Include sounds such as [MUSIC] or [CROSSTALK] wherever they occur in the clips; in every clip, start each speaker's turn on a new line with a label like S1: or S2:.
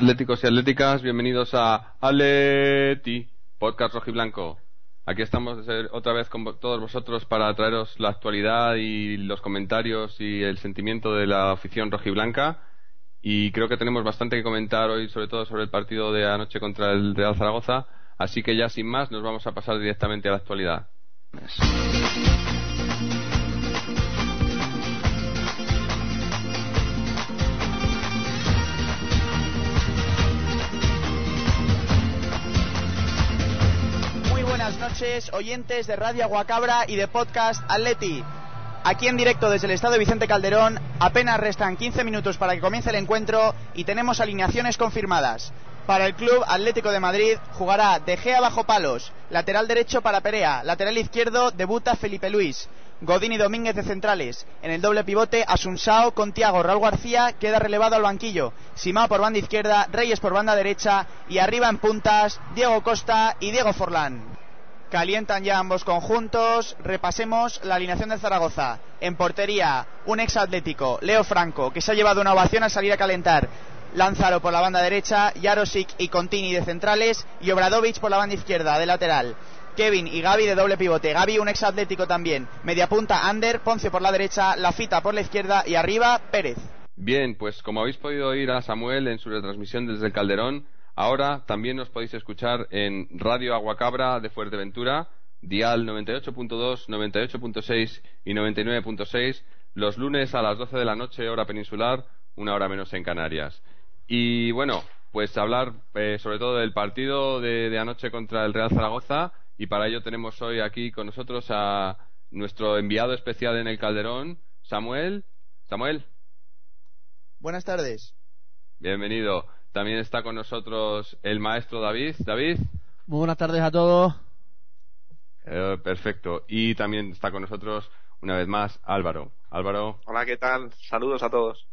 S1: Atléticos y atléticas, bienvenidos a Atleti, podcast rojiblanco. Aquí estamos otra vez con todos vosotros para traeros la actualidad y los comentarios y el sentimiento de la afición rojiblanca. Y creo que tenemos bastante que comentar hoy, sobre todo sobre el partido de anoche contra el Real Zaragoza. Así que ya sin más nos vamos a pasar directamente a la actualidad.
S2: Oyentes de Radio Aguacabra y de Podcast Atleti. Aquí en directo desde el Estado de Vicente Calderón, apenas restan 15 minutos para que comience el encuentro y tenemos alineaciones confirmadas. Para el Club Atlético de Madrid jugará De Gea bajo palos, lateral derecho para Perea, lateral izquierdo debuta Felipe Luis, Godín y Domínguez de centrales. En el doble pivote, Asunsao con Tiago Raúl García queda relevado al banquillo. Simao por banda izquierda, Reyes por banda derecha y arriba en puntas, Diego Costa y Diego Forlán. Calientan ya ambos conjuntos. Repasemos la alineación de Zaragoza. En portería, un ex atlético, Leo Franco, que se ha llevado una ovación al salir a calentar. Lánzaro por la banda derecha, Jarosic y Contini de centrales y Obradovic por la banda izquierda de lateral. Kevin y Gaby de doble pivote. Gaby un ex atlético también. Media punta Ander, Ponce por la derecha, Lafita por la izquierda y arriba Pérez.
S1: Bien, pues como habéis podido oír a Samuel en su retransmisión desde el Calderón, Ahora también nos podéis escuchar en Radio Aguacabra de Fuerteventura, dial 98.2, 98.6 y 99.6, los lunes a las 12 de la noche, hora peninsular, una hora menos en Canarias. Y bueno, pues hablar eh, sobre todo del partido de, de anoche contra el Real Zaragoza y para ello tenemos hoy aquí con nosotros a nuestro enviado especial en el Calderón, Samuel. Samuel.
S2: Buenas tardes.
S1: Bienvenido. También está con nosotros el maestro David. David.
S3: Muy buenas tardes a todos.
S1: Eh, perfecto. Y también está con nosotros una vez más Álvaro. Álvaro.
S4: Hola, ¿qué tal? Saludos a todos.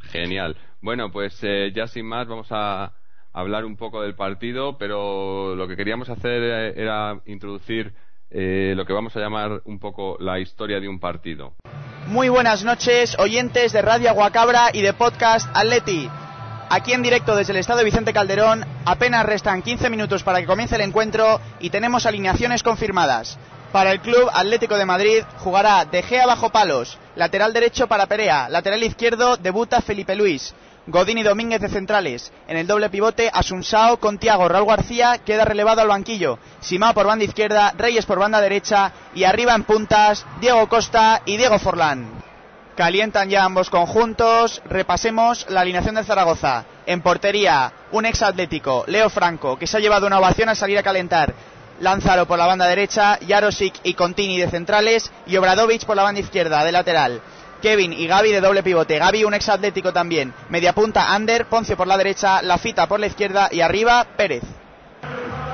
S1: Genial. Bueno, pues eh, ya sin más vamos a hablar un poco del partido, pero lo que queríamos hacer eh, era introducir lo que vamos a llamar un poco la historia de un partido.
S2: Muy buenas noches, oyentes de Radio Aguacabra y de Podcast Atleti. Aquí en directo desde el Estado Vicente Calderón, apenas restan 15 minutos para que comience el encuentro y tenemos alineaciones confirmadas. Para el Club Atlético de Madrid jugará De Gea bajo palos, lateral derecho para Perea, lateral izquierdo debuta Felipe Luis, Godín y Domínguez de centrales. En el doble pivote, Asunsao con Tiago Raúl García queda relevado al banquillo. Simao por banda izquierda, Reyes por banda derecha y arriba en puntas, Diego Costa y Diego Forlán. Calientan ya ambos conjuntos. Repasemos la alineación de Zaragoza. En portería, un ex atlético, Leo Franco, que se ha llevado una ovación al salir a calentar. Lánzaro por la banda derecha, Jarosic y Contini de centrales y Obradovic por la banda izquierda de lateral. Kevin y Gaby de doble pivote. Gaby un ex atlético también. Media punta Ander, Ponce por la derecha, Lafita por la izquierda y arriba Pérez.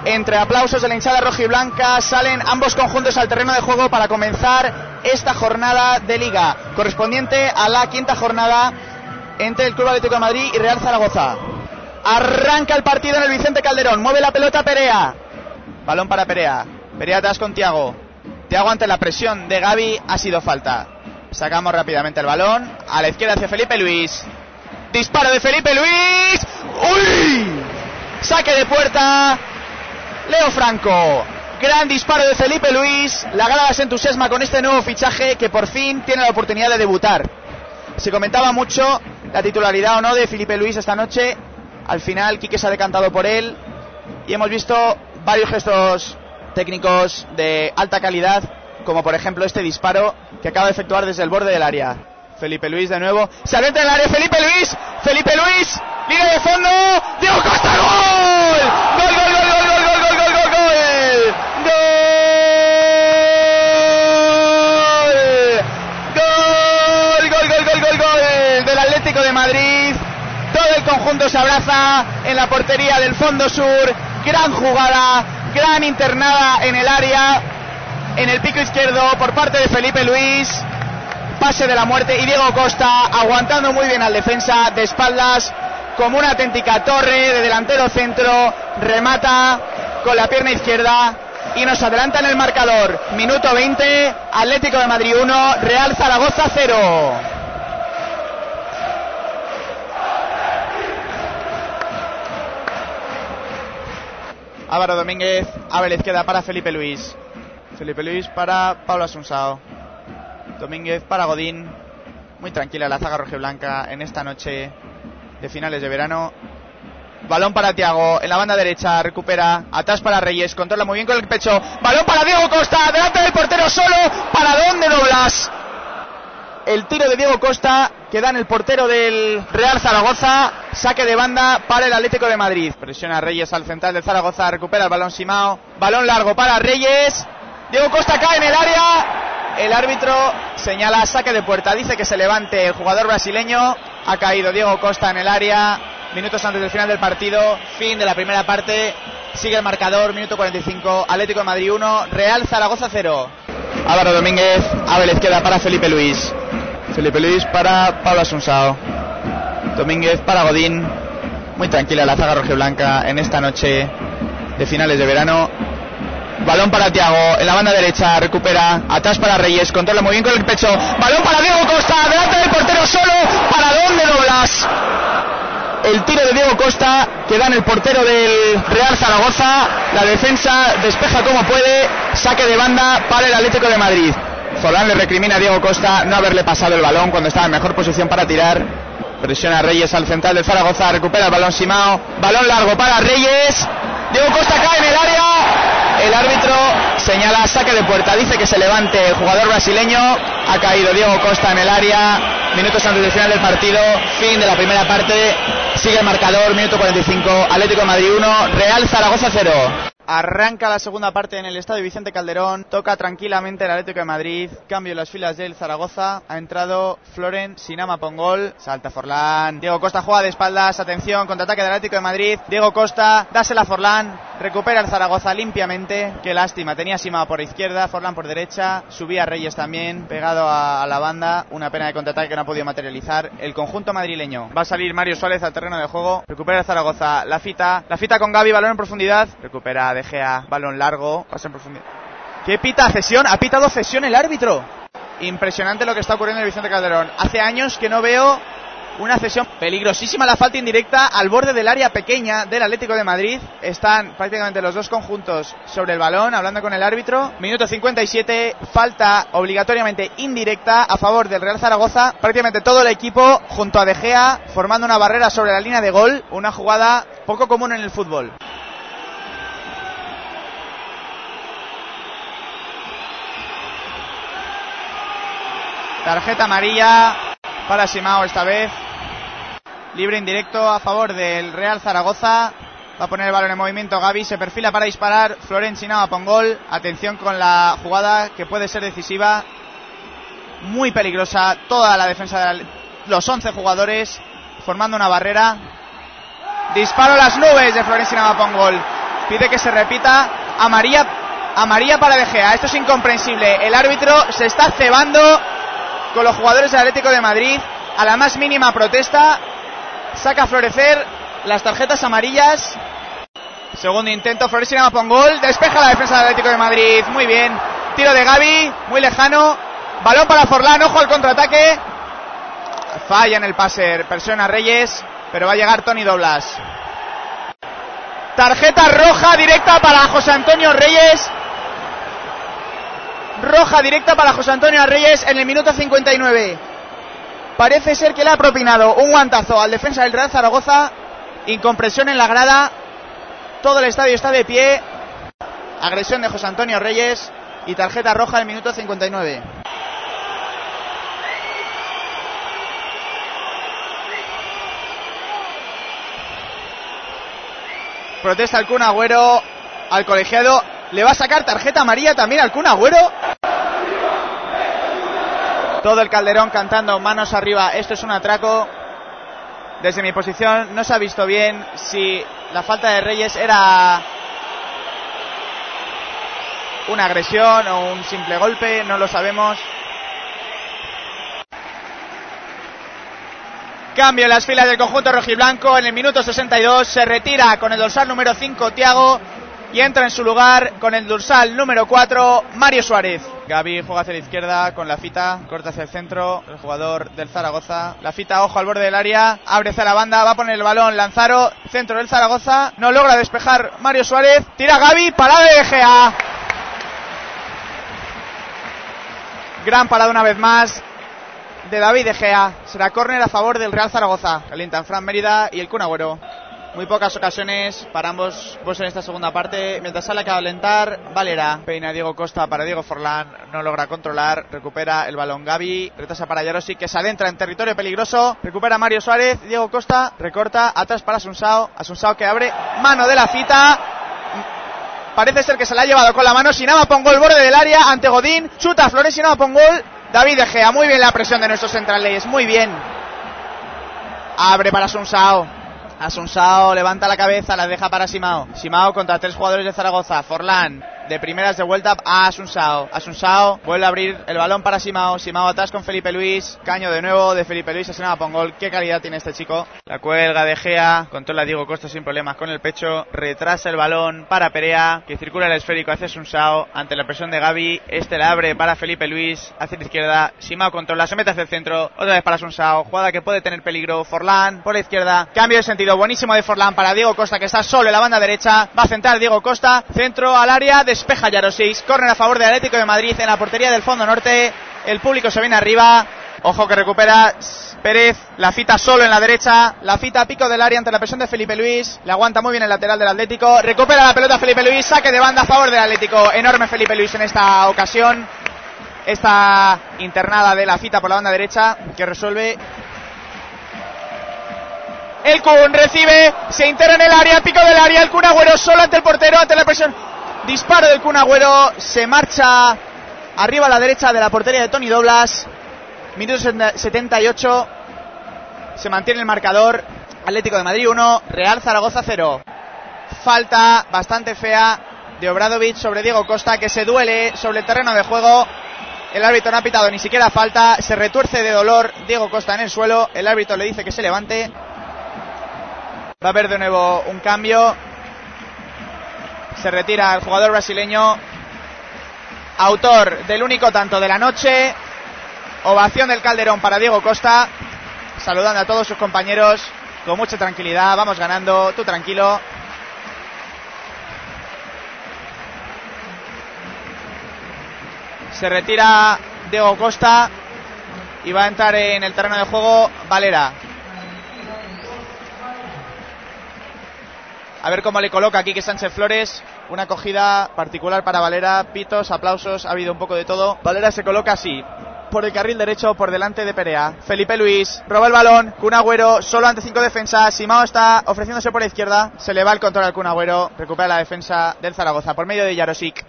S2: Entre aplausos de la hinchada roja y blanca salen ambos conjuntos al terreno de juego para comenzar esta jornada de liga, correspondiente a la quinta jornada entre el Club Atlético de Madrid y Real Zaragoza. Arranca el partido en el Vicente Calderón, mueve la pelota Perea. Balón para Perea. Perea atrás con Tiago. Tiago ante la presión de Gaby ha sido falta. Sacamos rápidamente el balón. A la izquierda hacia Felipe Luis. Disparo de Felipe Luis. ¡Uy! Saque de puerta Leo Franco. Gran disparo de Felipe Luis. La grada se entusiasma con este nuevo fichaje que por fin tiene la oportunidad de debutar. Se comentaba mucho la titularidad o no de Felipe Luis esta noche. Al final, Quique se ha decantado por él. Y hemos visto varios gestos técnicos de alta calidad, como por ejemplo este disparo que acaba de efectuar desde el borde del área. Felipe Luis de nuevo. Se adentra en el área Felipe Luis. Felipe Luis. Línea de fondo. Diego Costa. Gol, gol, gol. ¡Gol! Atlético de Madrid. Todo el conjunto se abraza en la portería del Fondo Sur. Gran jugada, gran internada en el área, en el pico izquierdo por parte de Felipe Luis. Pase de la muerte y Diego Costa aguantando muy bien al defensa de espaldas como una auténtica torre de delantero centro. Remata con la pierna izquierda y nos adelanta en el marcador. Minuto 20, Atlético de Madrid 1, Real Zaragoza 0. Álvaro Domínguez, abre la izquierda para Felipe Luis. Felipe Luis para Pablo Asunsao. Domínguez para Godín. Muy tranquila la zaga rojiblanca en esta noche de finales de verano. Balón para Tiago, en la banda derecha, recupera, atrás para Reyes, controla muy bien con el pecho. Balón para Diego Costa, delante del portero solo. ¿Para dónde doblas? El tiro de Diego Costa que da en el portero del Real Zaragoza. Saque de banda para el Atlético de Madrid. Presiona Reyes al central del Zaragoza, recupera el balón Simao. Balón largo para Reyes. Diego Costa cae en el área. El árbitro señala saque de puerta. Dice que se levante el jugador brasileño. Ha caído Diego Costa en el área. Minutos antes del final del partido. Fin de la primera parte. Sigue el marcador. Minuto 45. Atlético de Madrid 1. Real Zaragoza 0. Álvaro Domínguez. Abre la izquierda para Felipe Luis. Felipe Luis para Pablo Asunsao. Domínguez para Godín. Muy tranquila la zaga rojiblanca en esta noche de finales de verano. Balón para Tiago, en la banda derecha, recupera, atrás para Reyes, controla muy bien con el pecho. Balón para Diego Costa, delante del portero solo. ¿Para dónde doblas? El tiro de Diego Costa que da en el portero del Real Zaragoza. La defensa despeja como puede. Saque de banda para el Atlético de Madrid. Forlán le recrimina a Diego Costa no haberle pasado el balón cuando estaba en mejor posición para tirar. Presiona a Reyes al central del Zaragoza, recupera el balón Simao. Balón largo para Reyes. Diego Costa cae en el área. El árbitro señala saque de puerta. Dice que se levante el jugador brasileño. Ha caído Diego Costa en el área. Minutos antes del final del partido. Fin de la primera parte. Sigue el marcador. Minuto 45. Atlético Madrid 1. Real Zaragoza 0. Arranca la segunda parte en el estadio Vicente Calderón. Toca tranquilamente el Atlético de Madrid. Cambio en las filas del Zaragoza. Ha entrado Floren Sinama Pongol. Salta Forlán. Diego Costa juega de espaldas. Atención, contraataque del Atlético de Madrid. Diego Costa, dásela a Forlán. Recupera el Zaragoza limpiamente. Qué lástima. Tenía Sima por izquierda, Forlán por derecha. Subía Reyes también, pegado a, la banda. Una pena de contraataque que no ha podido materializar. El conjunto madrileño. Va a salir Mario Suárez al terreno de juego. Recupera el Zaragoza. La fita. La fita con Gaby. Balón en profundidad. Recupera De Gea. Balón largo. Pasa en profundidad. ¿Qué pita? Cesión. Ha pitado cesión el árbitro. Impresionante lo que está ocurriendo en el Vicente Calderón. Hace años que no veo una cesión peligrosísima, la falta indirecta al borde del área pequeña del Atlético de Madrid. Están prácticamente los dos conjuntos sobre el balón, hablando con el árbitro. Minuto 57, falta obligatoriamente indirecta a favor del Real Zaragoza. Prácticamente todo el equipo junto a De Gea formando una barrera sobre la línea de gol. Una jugada poco común en el fútbol. Tarjeta amarilla para Simao esta vez. Libre indirecto a favor del Real Zaragoza. Va a poner el balón en movimiento Gaby. Se perfila para disparar. Floren Sinao Pongol. Atención con la jugada que puede ser decisiva. Muy peligrosa. Toda la defensa de los 11 jugadores formando una barrera. Disparo a las nubes de Floren Sinao Pongol. Pide que se repita. Amarilla, amarilla para De Gea. Esto es incomprensible. El árbitro se está cebando con los jugadores del Atlético de Madrid. A la más mínima protesta, saca a florecer las tarjetas amarillas. Segundo intento, Floresina Pongol, despeja la defensa del Atlético de Madrid. Muy bien. Tiro de Gaby, muy lejano. Balón para Forlán, ojo al contraataque. Falla en el pase, presiona Reyes, pero va a llegar Tony Doblas. Tarjeta roja directa para José Antonio Reyes. Roja directa para José Antonio Reyes en el minuto 59. Parece ser que le ha propinado un guantazo al defensa del Real Zaragoza. Incompresión en la grada. Todo el estadio está de pie. Agresión de José Antonio Reyes. Y tarjeta roja en el minuto 59. Protesta el Kun Agüero al colegiado. Le va a sacar tarjeta amarilla también al Kun Agüero. Todo el Calderón cantando manos arriba. Esto es un atraco. Desde mi posición no se ha visto bien si la falta de Reyes era una agresión o un simple golpe. No lo sabemos. Cambio en las filas del conjunto rojiblanco en el minuto 62. Se retira con el dorsal número 5 Tiago. Y entra en su lugar con el dorsal número 4, Mario Suárez. Gaby juega hacia la izquierda con la fita, corta hacia el centro, el jugador del Zaragoza. La fita, ojo al borde del área, abre la banda, va a poner el balón, Lanzaro, centro del Zaragoza, no logra despejar Mario Suárez, tira Gaby, parada de Gea. Gran parada una vez más de David De. Será córner a favor del Real Zaragoza. Calientan Fran Mérida y el Kun Agüero. Muy pocas ocasiones para ambos pues en esta segunda parte. Mientras sale a calentar, Valera. Peina Diego Costa para Diego Forlán. No logra controlar. Recupera el balón Gaby. Retrasa para Yarosi que se adentra en territorio peligroso. Recupera Mario Suárez. Diego Costa recorta. Atrás para Asunsao. Asunsao que abre. Mano de la cita. Parece ser que se la ha llevado con la mano. Sinama Pongol, borde del área ante Godín. Chuta Flores, Sinama Pongol. David De Gea, muy bien la presión de nuestros centrales, muy bien. Abre para Sunsao. Asunsao levanta la cabeza, la deja para Simao. Simao contra tres jugadores de Zaragoza. Forlán de primeras de vuelta a Asunsao. Asunsao vuelve a abrir el balón para Simao. Simao atrás con Felipe Luis. Caño de nuevo de Felipe Luis. Asenaba Pongol. Qué calidad tiene este chico. La cuelga de Gea. Controla Diego Costa sin problemas con el pecho. Retrasa el balón para Perea. Que circula el esférico hacia Asunsao. Ante la presión de Gaby. Este la abre para Felipe Luis. Hacia la izquierda. Simao controla. Se mete hacia el centro. Otra vez para Asunsao. Jugada que puede tener peligro. Forlán por la izquierda. Cambio de sentido. Buenísimo de Forlán para Diego Costa que está solo en la banda derecha. Va a centrar Diego Costa. Centro al área. Despeja Yarosix. Corner a favor del Atlético de Madrid en la portería del fondo norte. El público se viene arriba. Ojo que recupera Pérez. La fita solo en la derecha. La fita a pico del área ante la presión de Felipe Luis. Le aguanta muy bien el lateral del Atlético. Recupera la pelota Felipe Luis. Saque de banda a favor del Atlético. Enorme Felipe Luis en esta ocasión. Esta internada de la fita por la banda derecha que resuelve el Kun recibe, se integra en el área, pico del área, el Kun Agüero solo ante el portero, ante la presión. Disparo del Kun Agüero, se marcha arriba a la derecha de la portería de Tony Doblas. Minuto 78, se mantiene el marcador. Atlético de Madrid 1, Real Zaragoza 0. Falta bastante fea de Obradovic sobre Diego Costa, que se duele sobre el terreno de juego. El árbitro no ha pitado ni siquiera falta, se retuerce de dolor Diego Costa en el suelo. El árbitro le dice que se levante. Va a haber de nuevo un cambio. Se retira el jugador brasileño. Autor del único tanto de la noche. Ovación del Calderón para Diego Costa. Saludando a todos sus compañeros con mucha tranquilidad. Vamos ganando, tú tranquilo. Se retira Diego Costa y va a entrar en el terreno de juego Valera. A ver cómo le coloca aquí que Sánchez Flores. Una acogida particular para Valera. Pitos, aplausos, ha habido un poco de todo. Valera se coloca así. Por el carril derecho, por delante de Perea. Felipe Luis roba el balón. Kun Agüero solo ante cinco defensas. Simao está ofreciéndose por la izquierda. Se le va el control al Kun Agüero. Recupera la defensa del Zaragoza por medio de Yarosik.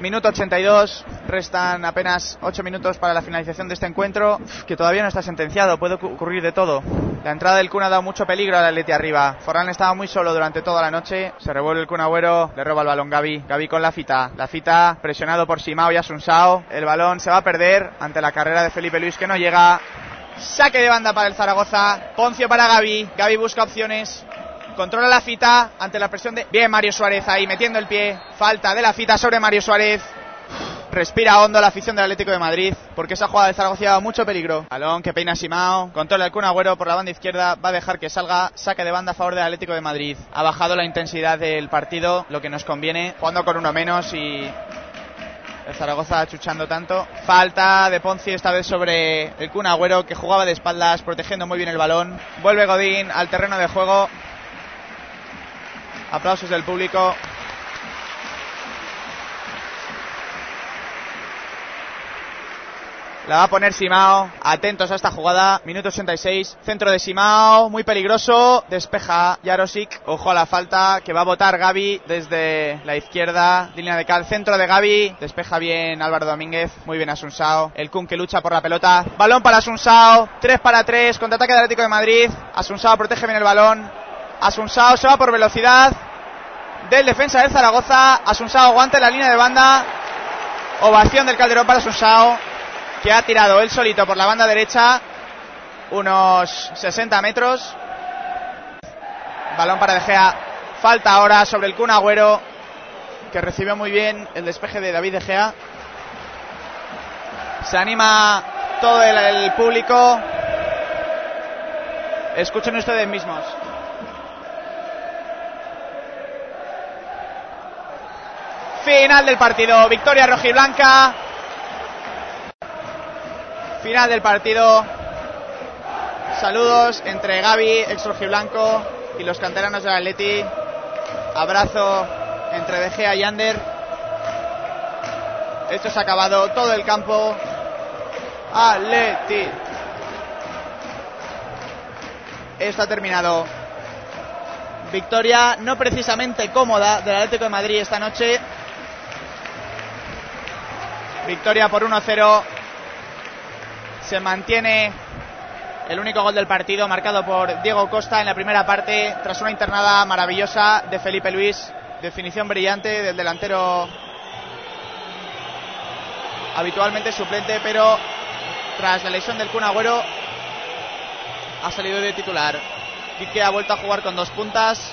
S2: Minuto 82, restan apenas 8 minutos para la finalización de este encuentro, que todavía no está sentenciado, puede ocurrir de todo. La entrada del Kun ha dado mucho peligro al Atleti arriba. Forlán estaba muy solo durante toda la noche, se revuelve el Kun Agüero, le roba el balón Gaby, Gaby con la fita, la fita presionado por Simao y Asunsao, el balón se va a perder ante la carrera de Felipe Luis que no llega. Saque de banda para el Zaragoza, Poncio para Gaby, Gaby busca opciones, controla la fita ante la presión de. Bien, Mario Suárez ahí metiendo el pie. Falta de la fita sobre Mario Suárez. Respira hondo la afición del Atlético de Madrid, porque esa jugada de Zaragoza lleva mucho peligro. Balón que peina Simao, controla el Kun Agüero por la banda izquierda, va a dejar que salga, saque de banda a favor del Atlético de Madrid. Ha bajado la intensidad del partido, lo que nos conviene, jugando con uno menos y el Zaragoza chuchando tanto. Falta de Ponzi esta vez sobre el Kun Agüero, que jugaba de espaldas, protegiendo muy bien el balón. Vuelve Godín al terreno de juego. Aplausos del público. La va a poner Simao. Atentos a esta jugada. Minuto 86. Centro de Simao. Muy peligroso. Despeja Jarosik. Ojo a la falta que va a botar Gaby desde la izquierda. Línea de cal. Centro de Gaby. Despeja bien Álvaro Domínguez. Muy bien Asunsao. El Kun que lucha por la pelota. Balón para Asunsao. 3 para 3. Contraataque del Atlético de Madrid. Asunsao protege bien el balón. Asunsao se va por velocidad del defensa del Zaragoza. Asunsao aguanta en la línea de banda. Ovación del Calderón para Asunsao, que ha tirado él solito por la banda derecha unos 60 metros. Balón para De Gea. Falta ahora sobre el Kun Agüero. que recibió muy bien el despeje de David De Gea. Se anima todo el público. Escuchen ustedes mismos. Final del partido. Victoria rojiblanca. Final del partido. Saludos entre Gaby, ex rojiblanco, y los canteranos del Atleti. Abrazo entre De Gea y Ander. Esto se ha acabado. Todo el campo. Atleti. Esto ha terminado. Victoria no precisamente cómoda del Atlético de Madrid esta noche. Victoria por 1-0. Se mantiene el único gol del partido marcado por Diego Costa en la primera parte tras una internada maravillosa de Felipe Luis. Definición brillante del delantero habitualmente suplente, pero tras la lesión del Kun Agüero ha salido de titular. Quique ha vuelto a jugar con dos puntas,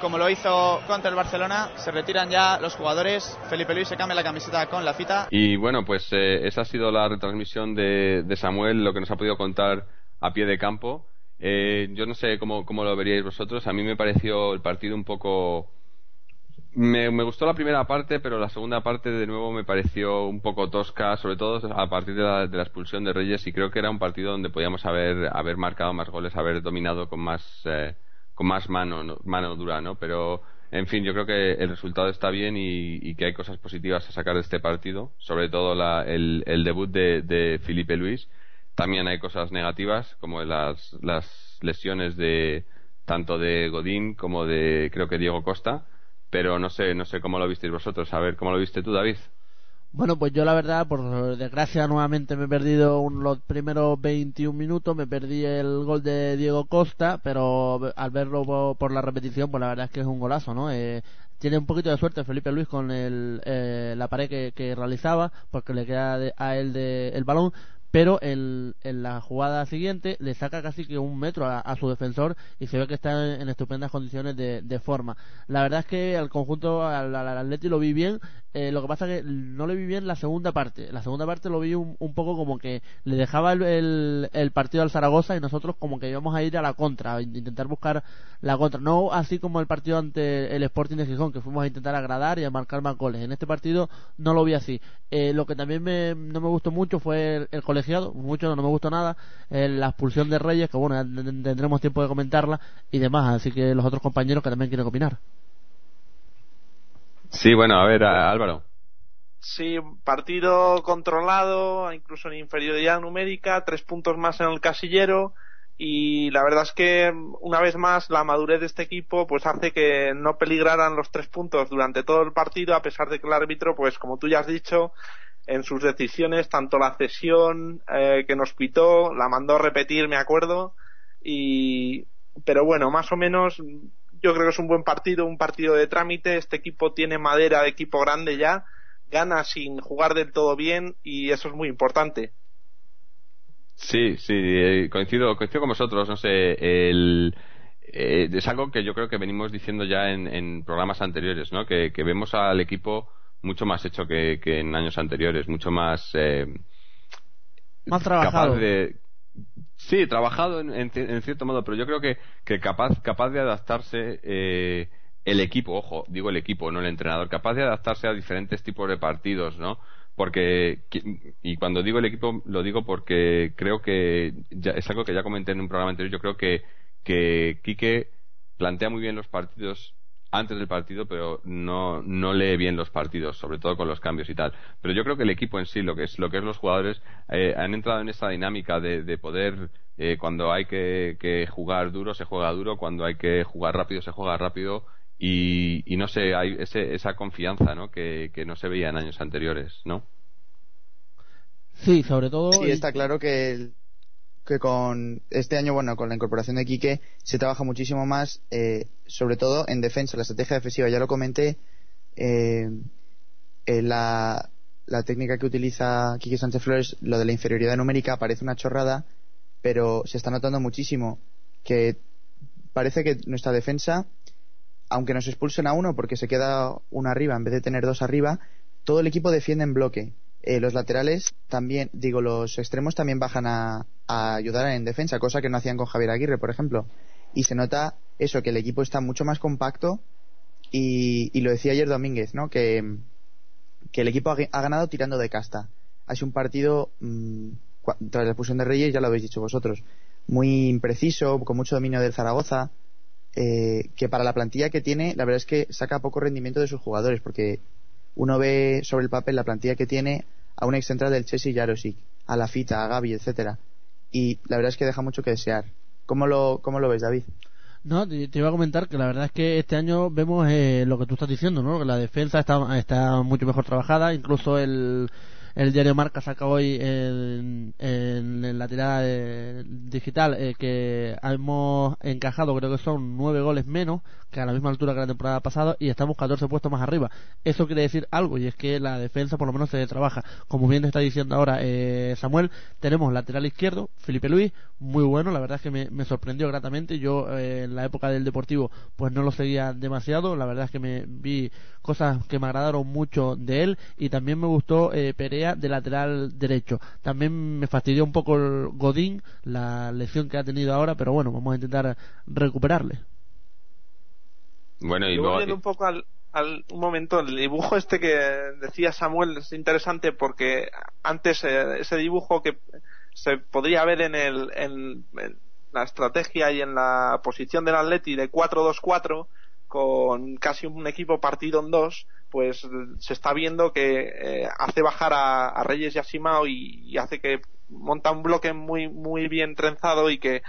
S2: como lo hizo contra el Barcelona. Se retiran ya los jugadores. Felipe Luis se cambia la camiseta con la fita.
S1: Y bueno, pues eh, esa ha sido la retransmisión de, de, Samuel, lo que nos ha podido contar a pie de campo. Eh, yo no sé cómo, cómo, lo veríais vosotros. A mí me pareció el partido un poco. Me, me, gustó la primera parte, pero la segunda parte de nuevo me pareció un poco tosca, sobre todo a partir de la, de la expulsión de Reyes. Y creo que era un partido donde podíamos haber, haber marcado más goles, haber dominado con más. Eh, con más mano, mano dura, ¿no? Pero, en fin, yo creo que el resultado está bien y, y que hay cosas positivas a sacar de este partido, sobre todo la, el, el, debut de, Felipe Luis. También hay cosas negativas, como las, las lesiones de tanto de Godín como de, creo que Diego Costa, pero no sé, no sé cómo lo visteis vosotros. A ver, ¿cómo lo viste tú, David?
S3: Bueno, pues yo la verdad, por desgracia, nuevamente me he perdido un, los primeros 21 minutos, me perdí el gol de Diego Costa, pero al verlo por, la repetición, pues la verdad es que es un golazo, ¿no? Eh, tiene un poquito de suerte Felipe Luis con el, eh, la pared que, realizaba, porque le queda de, a él de, el balón, pero en, en, la jugada siguiente le saca casi que un metro a, su defensor y se ve que está en, en estupendas condiciones de, de, forma. La verdad es que al conjunto, al, al Atleti lo vi bien, eh, lo que pasa que no le vi bien la segunda parte. La segunda parte lo vi un, un poco como que le dejaba el, el, partido al Zaragoza y nosotros como que íbamos a ir a la contra, a intentar buscar la contra. No así como el partido ante el Sporting de Gijón, que fuimos a intentar agradar y a marcar más goles. En este partido no lo vi así. Eh, lo que también me, no me gustó mucho fue el, colegiado, mucho no me gustó nada, eh, la expulsión de Reyes, que bueno, tendremos tiempo de comentarla y demás, así que los otros compañeros que también quieren opinar.
S1: Sí, bueno, a ver, Álvaro.
S4: Sí, partido controlado, incluso en inferioridad numérica, tres puntos más en el casillero y la verdad es que una vez más la madurez de este equipo pues hace que no peligraran los tres puntos durante todo el partido a pesar de que el árbitro pues como tú ya has dicho en sus decisiones tanto la cesión eh, que nos pitó la mandó a repetir me acuerdo y pero bueno más o menos yo creo que es un buen partido, un partido de trámite. Este equipo tiene madera de equipo grande ya, gana sin jugar del todo bien y eso es muy importante.
S1: Sí, sí, eh, coincido, coincido con vosotros. No sé, el, eh, es algo que yo creo que venimos diciendo ya en, en programas anteriores, ¿no? Que, que, vemos al equipo mucho más hecho que, que en años anteriores, mucho más. Eh,
S3: más trabajado.
S1: Capaz de, Sí, trabajado en, en, en, cierto modo, pero yo creo que, que capaz, capaz de adaptarse eh, el equipo, ojo, digo el equipo, no el entrenador, capaz de adaptarse a diferentes tipos de partidos, ¿no? Porque, y cuando digo el equipo, lo digo porque creo que ya, es algo que ya comenté en un programa anterior, yo creo que, que Quique plantea muy bien los partidos antes del partido, pero no, no lee bien los partidos, sobre todo con los cambios y tal. Pero yo creo que el equipo en sí, lo que es, lo que es los jugadores, eh, han entrado en esta dinámica de, de poder, eh, cuando hay que, que, jugar duro, se juega duro, cuando hay que jugar rápido, se juega rápido, y, y no sé, hay ese, esa confianza, ¿no? Que, que no se veía en años anteriores, ¿no?
S3: Sí, sobre todo.
S2: Sí, está claro que el, que con este año, bueno, con la incorporación de Quique, se trabaja muchísimo más, eh, sobre todo en defensa, la estrategia defensiva. Ya lo comenté, eh, eh, la, la, técnica que utiliza Quique Sánchez Flores, lo de la inferioridad numérica, parece una chorrada, pero se está notando muchísimo que parece que nuestra defensa aunque nos expulsen a uno porque se queda uno arriba en vez de tener dos arriba, todo el equipo defiende en bloque. Eh, los laterales también, digo, los extremos también bajan a, ayudar en defensa, cosa que no hacían con Javier Aguirre, por ejemplo. Y se nota eso, que el equipo está mucho más compacto y, lo decía ayer Domínguez, ¿no? Que, que el equipo ha, ganado tirando de casta. Ha sido un partido, mm, tras la expulsión de Reyes, ya lo habéis dicho vosotros, muy impreciso, con mucho dominio del Zaragoza, eh, que para la plantilla que tiene, la verdad es que saca poco rendimiento de sus jugadores, porque uno ve sobre el papel la plantilla que tiene a un ex del Chelsea Jarosic, a la Fita, a Gaby, etcétera. Y la verdad es que deja mucho que desear. ¿Cómo lo, cómo lo ves, David?
S3: No, te, iba a comentar que la verdad es que este año vemos eh, lo que tú estás diciendo, ¿no? Que la defensa está, está mucho mejor trabajada, incluso el, el diario Marca saca hoy en, en, la tirada digital eh, que hemos encajado, creo que son nueve goles menos que a la misma altura que la temporada pasada y estamos 14 puestos más arriba. Eso quiere decir algo y es que la defensa por lo menos se trabaja. Como bien está diciendo ahora eh, Samuel, tenemos lateral izquierdo, Felipe Luis, muy bueno, la verdad es que me, sorprendió gratamente. Yo eh, en la época del Deportivo pues no lo seguía demasiado, la verdad es que me vi cosas que me agradaron mucho de él y también me gustó De lateral derecho. También me fastidió un poco el Godín, la lesión que ha tenido ahora, pero bueno, vamos a intentar recuperarle.
S4: Bueno, y volviendo un poco al, un momento, el dibujo este que decía Samuel es interesante porque antes eh, ese dibujo que se podría ver en, el, en, la estrategia y en la posición del Atleti de 4-2-4 con casi un equipo partido en dos, pues se está viendo que eh, hace bajar a, Reyes y a Simao y, hace que monta un bloque muy muy bien trenzado y que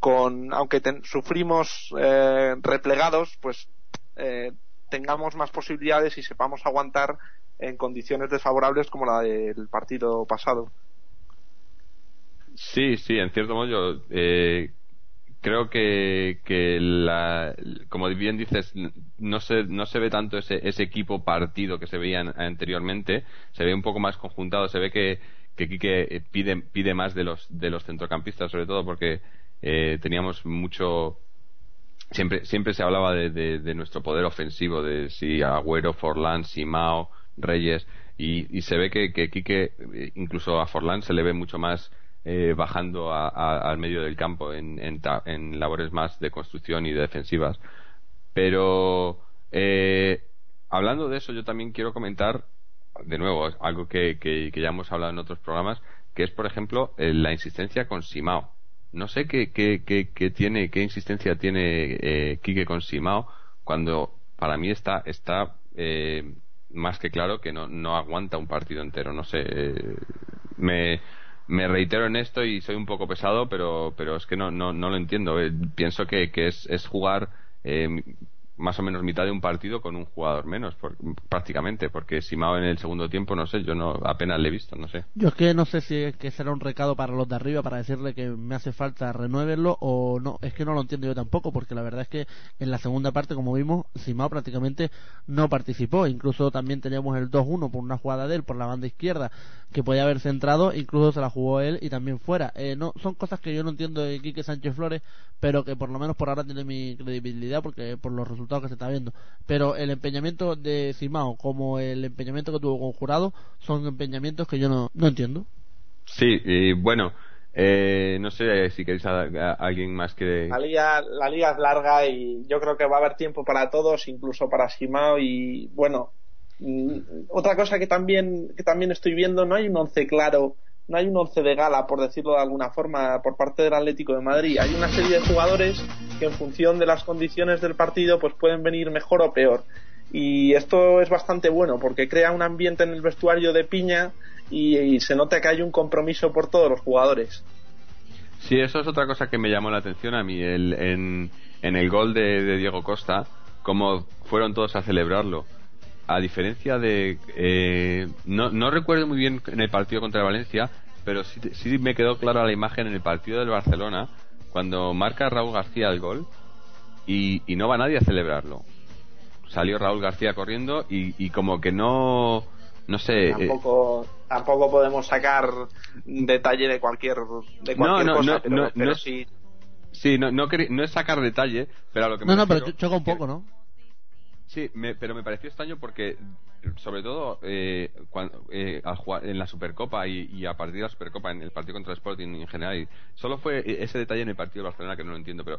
S4: con aunque sufrimos eh, replegados pues eh, tengamos más posibilidades y sepamos aguantar en condiciones desfavorables como la del partido pasado.
S1: Sí, sí, en cierto modo yo creo que, que la, como bien dices, no se, no se ve tanto ese, ese equipo partido que se veía anteriormente, se ve un poco más conjuntado, se ve que, que Quique pide, pide más de los, de los centrocampistas, sobre todo porque eh, teníamos mucho, siempre, siempre se hablaba de, de, nuestro poder ofensivo, de si Agüero, Forlán, Simao, Reyes, y, se ve que, que Quique, eh, incluso a Forlán se le ve mucho más eh, bajando al medio del campo en, en, labores más de construcción y de defensivas. Pero eh, hablando de eso, yo también quiero comentar, de nuevo, algo que, que, ya hemos hablado en otros programas, que es, por ejemplo, eh, la insistencia con Simao. No sé qué, qué, tiene, qué insistencia tiene eh, Quique con Simao cuando para mí está, está más que claro que no, no aguanta un partido entero. No sé, me, me reitero en esto y soy un poco pesado, pero, pero es que no, no, no lo entiendo. Eh, pienso que, que es, es jugar eh, más o menos mitad de un partido con un jugador menos, prácticamente, porque Simao en el segundo tiempo, no sé, yo no apenas le he visto, no sé.
S3: Yo es que no sé si es que será un recado para los de arriba para decirle que me hace falta renueverlo o no, es que no lo entiendo yo tampoco, porque la verdad es que en la segunda parte, como vimos, Simao prácticamente no participó, incluso también teníamos el 2-1 por una jugada de él por la banda izquierda que podía haber centrado, incluso se la jugó él y también fuera. Eh, no Son cosas que yo no entiendo de Quique Sánchez Flores, pero que por lo menos por ahora tiene mi credibilidad porque por los resultados que se está viendo. Pero el empeñamiento de Simao como el empeñamiento que tuvo con Jurado son empeñamientos que yo no, no entiendo.
S1: Sí, y bueno, eh, no sé si queréis a, alguien más que.
S4: La liga, la liga es larga y yo creo que va a haber tiempo para todos, incluso para Simao. Y bueno, mm, otra cosa que también, que también estoy viendo, no hay un once claro no hay un once de gala, por decirlo de alguna forma, por parte del Atlético de Madrid. Hay una serie de jugadores que en función de las condiciones del partido pues pueden venir mejor o peor. Y esto es bastante bueno porque crea un ambiente en el vestuario de piña y, se nota que hay un compromiso por todos los jugadores.
S1: Sí, eso es otra cosa que me llamó la atención a mí. El, en, el gol de, Diego Costa, como fueron todos a celebrarlo a diferencia de. Eh, no, no recuerdo muy bien en el partido contra Valencia, pero sí, sí me quedó clara la imagen en el partido del Barcelona, cuando marca Raúl García el gol y, y no va nadie a celebrarlo. Salió Raúl García corriendo y, y como que no. No sé.
S4: Eh, tampoco, tampoco podemos sacar detalle de cualquier, de cualquier no, cosa, no, pero, sí.
S1: Sí, no, no, no, es sacar detalle, pero a lo que
S3: me No, no, pero choca un poco, ¿no?
S1: Sí, pero me pareció extraño porque, sobre todo, eh, cuando, eh, en la Supercopa y, a partir de la Supercopa, en el partido contra el Sporting en general, solo fue ese detalle en el partido de Barcelona que no lo entiendo, pero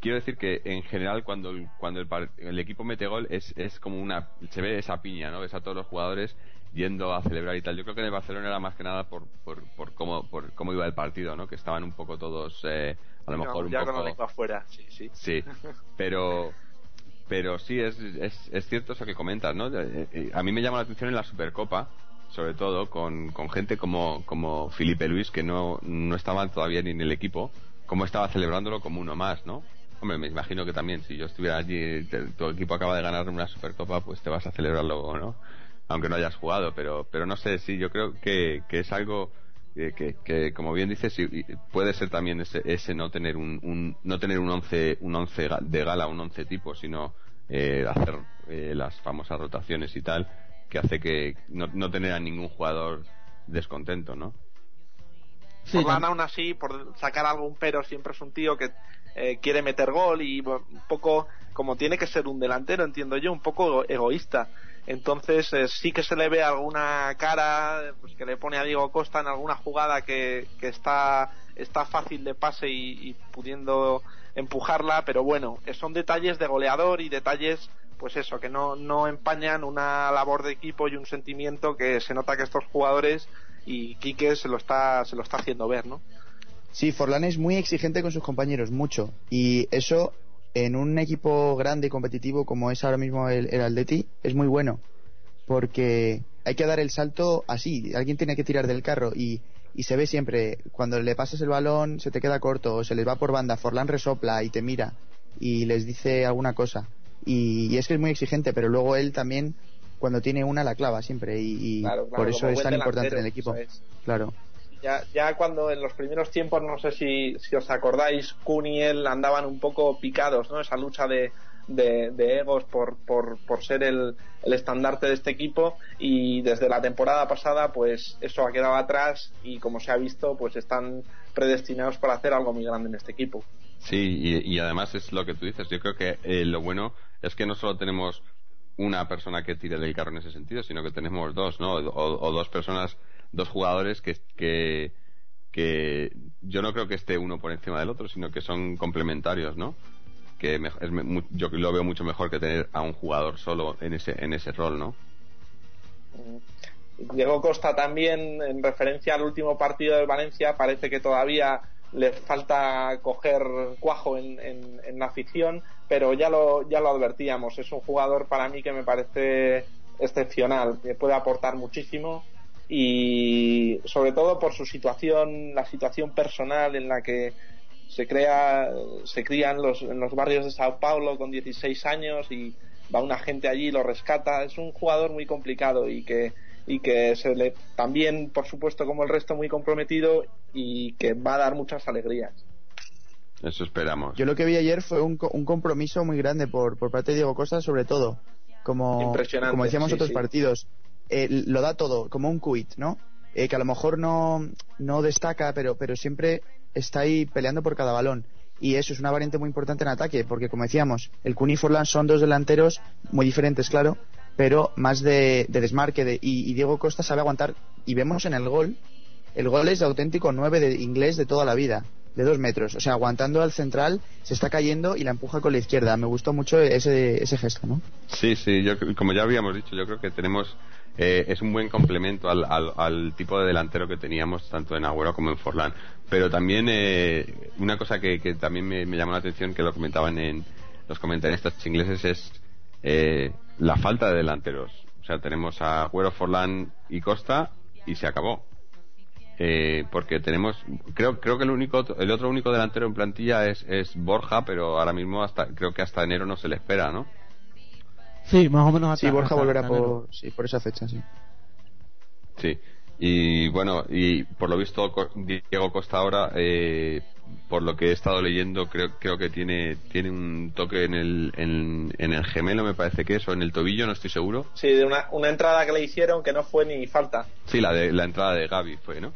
S1: quiero decir que en general cuando el, cuando el, equipo mete gol es, es como una se ve esa piña no ves a todos los jugadores yendo a celebrar y tal. Yo creo que en el Barcelona era más que nada por por, por cómo por cómo iba el partido no que estaban un poco todos eh, a lo mejor un
S4: ya
S1: poco
S4: con afuera sí sí.
S1: Sí pero pero sí es, es, cierto eso que comentas no eh, eh, a mí me llama la atención en la Supercopa sobre todo con, con gente como como Felipe Luis que no no estaba todavía ni en el equipo cómo estaba celebrándolo como uno más no Hombre, me imagino que también si yo estuviera allí, tu equipo acaba de ganar una Supercopa, pues te vas a celebrarlo, ¿no? Aunque no hayas jugado, pero, pero no sé, sí, yo creo que, que es algo eh, que, que, como bien dices, puede ser también ese, ese no tener un, un, no tener un once, un once de gala, un once tipo, sino eh, hacer eh, las famosas rotaciones y tal, que hace que no, no tener a ningún jugador descontento, ¿no?
S4: Sí, aún así, por sacar algún pero, siempre es un tío que eh, quiere meter gol y un poco como tiene que ser un delantero, entiendo yo, un poco egoísta. Entonces eh, sí que se le ve alguna cara pues, que le pone a Diego Costa en alguna jugada que, está, está fácil de pase y, pudiendo empujarla, pero bueno, son detalles de goleador y detalles pues eso, que no, no empañan una labor de equipo y un sentimiento que se nota que estos jugadores y Quique se lo está, se lo está haciendo ver, ¿no?
S2: Sí, Forlán es muy exigente con sus compañeros, mucho. Y eso en un equipo grande y competitivo como es ahora mismo el, el Atleti es muy bueno. Porque hay que dar el salto así. Alguien tiene que tirar del carro y, y se ve siempre. Cuando le pasas el balón se te queda corto o se les va por banda. Forlán resopla y te mira y les dice alguna cosa. Y, es que es muy exigente, pero luego él también cuando tiene una la clava siempre y, por eso es tan importante en el equipo. Claro.
S4: Ya, ya cuando en los primeros tiempos, no sé si, si os acordáis, Kun y él andaban un poco picados, ¿no? Esa lucha de, de, egos por, por, por ser el, el, estandarte de este equipo y desde la temporada pasada pues eso ha quedado atrás y como se ha visto pues están predestinados para hacer algo muy grande en este equipo.
S1: Sí, y, y además es lo que tú dices, yo creo que eh, lo bueno es que no solo tenemos una persona que tire del carro en ese sentido, sino que tenemos dos, ¿no? o dos personas dos jugadores que, que, que yo no creo que esté uno por encima del otro, sino que son complementarios, ¿no? Que yo lo veo mucho mejor que tener a un jugador solo en ese, en ese rol, ¿no?
S4: Mm. Diego Costa también, en referencia al último partido de Valencia, parece que todavía le falta coger cuajo en, en, en, la afición, pero ya lo, ya lo advertíamos. Es un jugador para mí que me parece excepcional, que puede aportar muchísimo y sobre todo por su situación, la situación personal en la que se crea, se cría en los, en los barrios de Sao Paulo con 16 años y va una gente allí y lo rescata. Es un jugador muy complicado y que y que se le también, por supuesto, como el resto, muy comprometido y que va a dar muchas alegrías.
S1: Eso esperamos.
S2: Yo lo que vi ayer fue un, un compromiso muy grande por, por parte de Diego Costa, sobre todo, como, como decíamos otros partidos. Eh, lo da todo, como un quit, ¿no? Eh, que a lo mejor no, no destaca, pero, pero siempre está ahí peleando por cada balón. Y eso es una variante muy importante en ataque, porque como decíamos, el Kun y son dos delanteros muy diferentes, claro, pero más de, desmarque. De, y, Diego Costa sabe aguantar. Y vemos en el gol, el gol es auténtico 9 de inglés de toda la vida, de dos metros. O sea, aguantando al central, se está cayendo y la empuja con la izquierda. Me gustó mucho ese, ese gesto, ¿no?
S1: Sí, sí, yo, como ya habíamos dicho, yo creo que tenemos eh, es un buen complemento al, al, tipo de delantero que teníamos tanto en Agüero como en Forlán. Pero también eh, una cosa que, que también me, llamó la atención, que lo comentaban en los comentaristas ingleses, es eh, la falta de delanteros. O sea, tenemos a Agüero, Forlán y Costa y se acabó. Porque tenemos creo creo que el único el otro único delantero en plantilla es, es Borja pero ahora mismo hasta creo que hasta enero no se le espera no
S3: Sí, más o menos
S2: hasta, Sí, Borja volverá por, sí, por esa fecha, sí.
S1: Sí. Y bueno, y por lo visto Diego Costa ahora, eh, por lo que he estado leyendo, creo, creo que tiene, tiene un toque en el, en, el gemelo, me parece que es, o en el tobillo, no estoy seguro.
S4: Sí, de una, una entrada que le hicieron que no fue ni falta.
S1: Sí, la, de, la entrada de Gaby fue, ¿no?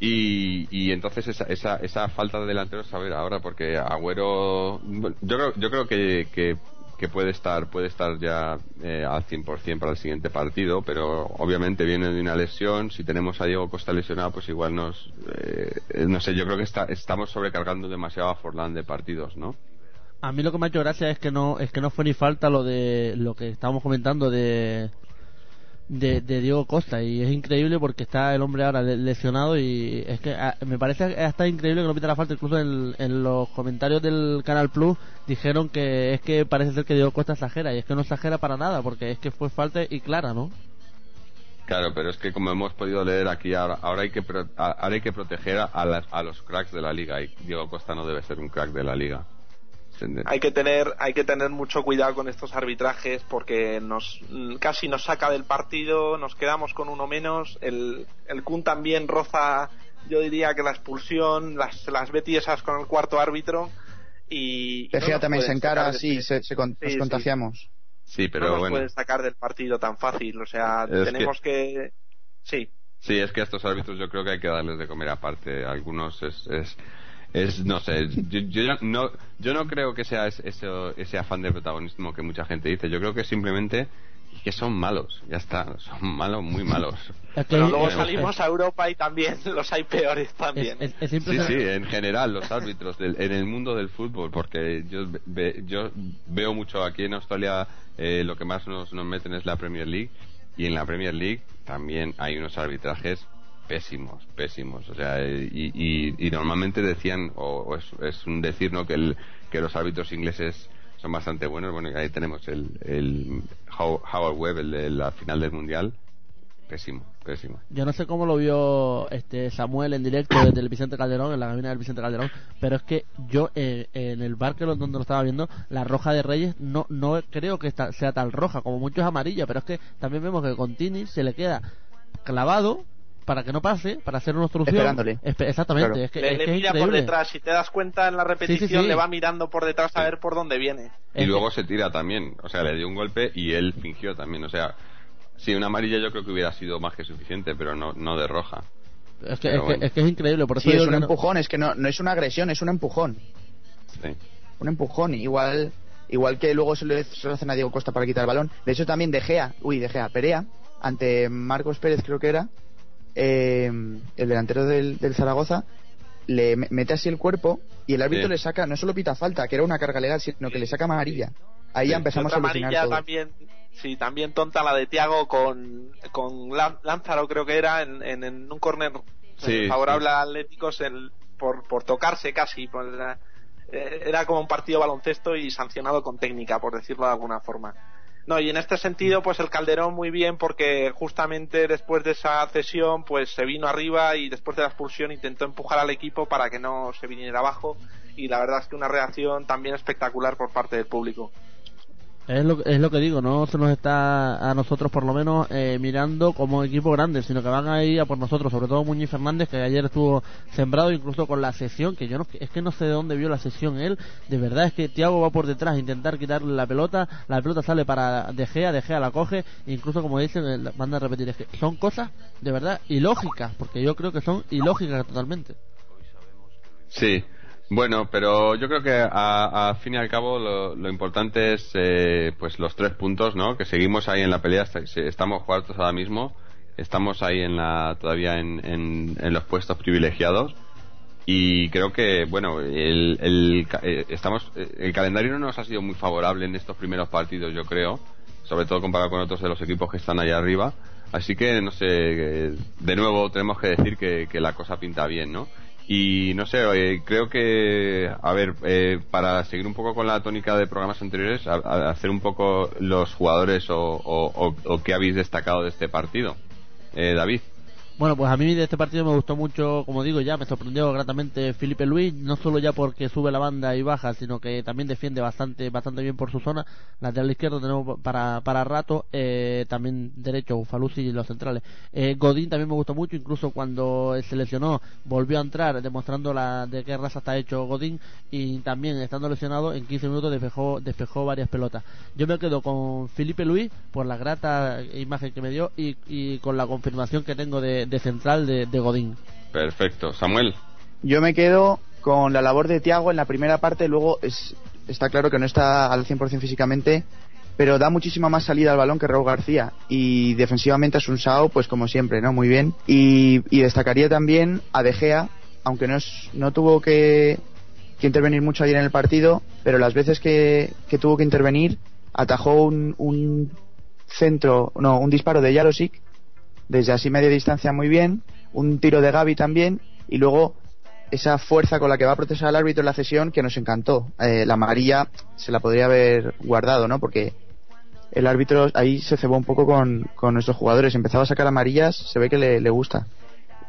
S1: Y, y entonces esa, esa, esa falta de delanteros, a ver, ahora, porque Agüero. Yo creo, yo creo que, que que puede estar puede estar ya eh, al 100% para el siguiente partido, pero obviamente viene de una lesión. Si tenemos a Diego Costa lesionado, pues igual nos. Eh, no sé, yo creo que está, estamos sobrecargando demasiado a Forlán de partidos, ¿no?
S3: A mí lo que me ha hecho gracia es que no es que no fue ni falta lo de lo que estábamos comentando de de, Diego Costa. Y es increíble porque está el hombre ahora lesionado y es que ah, me parece hasta increíble que no pita la falta. Incluso en, los comentarios del Canal Plus dijeron que es que parece ser que Diego Costa exagera. Y es que no exagera para nada porque es que fue falta y clara ¿no?
S1: Claro, pero es que como hemos podido leer aquí, ahora, ahora hay que ahora hay que proteger a, a los cracks de la liga. Y Diego Costa no debe ser un crack de la liga
S4: hay que tener hay que tener mucho cuidado con estos arbitrajes porque nos casi nos saca del partido nos quedamos con uno menos. El el Kun también roza yo diría que la expulsión las las esas con el cuarto árbitro y
S2: Tejea también se encara sí, se, nos contagiamos.
S1: Sí pero
S4: no nos
S1: bueno.
S4: pueden sacar del partido tan fácil o sea tenemos que... sí.
S1: Sí es que a estos árbitros yo creo que hay que darles de comer aparte. Algunos es, es es no sé yo, no yo no creo que sea ese, ese afán de protagonismo que mucha gente dice. Yo creo que simplemente que son malos ya está son malos muy malos.
S4: Pero luego salimos a Europa y también [LAUGHS] los hay peores también.
S1: Sí sí en general los árbitros en el mundo del fútbol porque yo yo veo mucho aquí en Australia eh, lo que más nos, nos meten es la Premier League y en la Premier League también hay unos arbitrajes pésimos, pésimos. O sea, y, y, normalmente decían, o, es, un decir, ¿no? Que, el, que los árbitros ingleses son bastante buenos. Bueno, ahí tenemos el, el Howard Webb, el de la final del Mundial. Pésimo, pésimo.
S3: Yo no sé cómo lo vio este Samuel en directo desde el Vicente Calderón, en la cabina del Vicente Calderón, pero es que yo eh, en el bar que donde lo estaba viendo, la roja de Reyes no no creo que sea tal roja, como muchos amarilla, pero es que también vemos que con Tini se le queda clavado para que no pase, para hacer una obstrucción.
S2: Esperándole.
S3: exactamente. Es que,
S4: le, mira por detrás. Si te das cuenta en la repetición, le va mirando por detrás a ver por dónde viene.
S1: Y luego se tira también. O sea, le dio un golpe y él fingió también. O sea, sí, una amarilla yo creo que hubiera sido más que suficiente, pero no, no de roja.
S3: Es que, es, que, es, increíble. Por
S2: eso sí, es un empujón. Es que no, no es una agresión, es un empujón. Sí. Un empujón. Igual igual que luego se le, se hacen a Diego Costa para quitar el balón. De hecho, también De Gea, uy, De Gea, Perea, ante Marcos Pérez creo que era, eh, el delantero del, Zaragoza le mete así el cuerpo y el árbitro le saca, no solo pita falta, que era una carga legal, sino que le saca amarilla. Ahí empezamos a
S4: amarilla también, sí, también tonta la de Tiago con, con Lánzaro, creo que era, en, un córner favorable a Atléticos por, por tocarse casi. Eh, era como un partido baloncesto y sancionado con técnica, por decirlo de alguna forma. No, y en este sentido, pues el Calderón muy bien porque justamente después de esa cesión, pues se vino arriba y después de la expulsión intentó empujar al equipo para que no se viniera abajo y la verdad es que una reacción también espectacular por parte del público.
S3: Es lo, es lo que digo, no se nos está a nosotros por lo menos eh, mirando como equipo grande, sino que van a ir a por nosotros, sobre todo Muñiz Fernández, que ayer estuvo sembrado incluso con la sesión, que yo no, es que no sé de dónde vio la sesión él, de verdad es que Tiago va por detrás a intentar quitarle la pelota, la pelota sale para De Gea, De Gea la coge, incluso como dicen, eh, manda a repetir, es que son cosas de verdad ilógicas, porque yo creo que son ilógicas totalmente.
S1: Sí, bueno, pero yo creo que a, fin y al cabo lo, importante es eh, pues los tres puntos, ¿no? Que seguimos ahí en la pelea, estamos cuartos ahora mismo, estamos ahí en la todavía en, en, los puestos privilegiados y creo que bueno el, el, eh, estamos eh, el calendario no nos ha sido muy favorable en estos primeros partidos, yo creo, sobre todo comparado con otros de los equipos que están allá arriba. Así que no sé, de nuevo tenemos que decir que, que la cosa pinta bien, ¿no? Y no sé, eh, creo que, a ver, eh, para seguir un poco con la tónica de programas anteriores, hacer un poco los jugadores o, o, o, qué habéis destacado de este partido. Eh, David.
S3: Bueno, pues a mí de este partido me gustó mucho, como digo ya, me sorprendió gratamente Felipe Luis, no solo ya porque sube la banda y baja, sino que también defiende bastante bastante bien por su zona. Lateral izquierdo tenemos para, para rato, eh, también derecho, Falusi y los centrales. Eh, Godín también me gustó mucho, incluso cuando se lesionó volvió a entrar, demostrando la de qué raza está hecho Godín, y también estando lesionado en 15 minutos despejó, despejó varias pelotas. Yo me quedo con Felipe Luis por la grata imagen que me dio y, y con la confirmación que tengo de de central de, Godín.
S1: Perfecto. Samuel.
S2: Yo me quedo con la labor de Tiago en la primera parte, luego es está claro que no está al 100% físicamente, pero da muchísima más salida al balón que Raúl García. Y defensivamente es un Sao, pues como siempre, ¿no? Muy bien. Y, destacaría también a De Gea, aunque no, es, no tuvo que, intervenir mucho ayer en el partido, pero las veces que, tuvo que intervenir, atajó un, un centro, no, un disparo de Jarosic desde así media distancia muy bien, un tiro de Gaby también, y luego esa fuerza con la que va a protestar el árbitro en la cesión que nos encantó. Eh, la amarilla se la podría haber guardado, ¿no? Porque el árbitro ahí se cebó un poco con, con nuestros jugadores. Empezaba a sacar amarillas, se ve que le, gusta.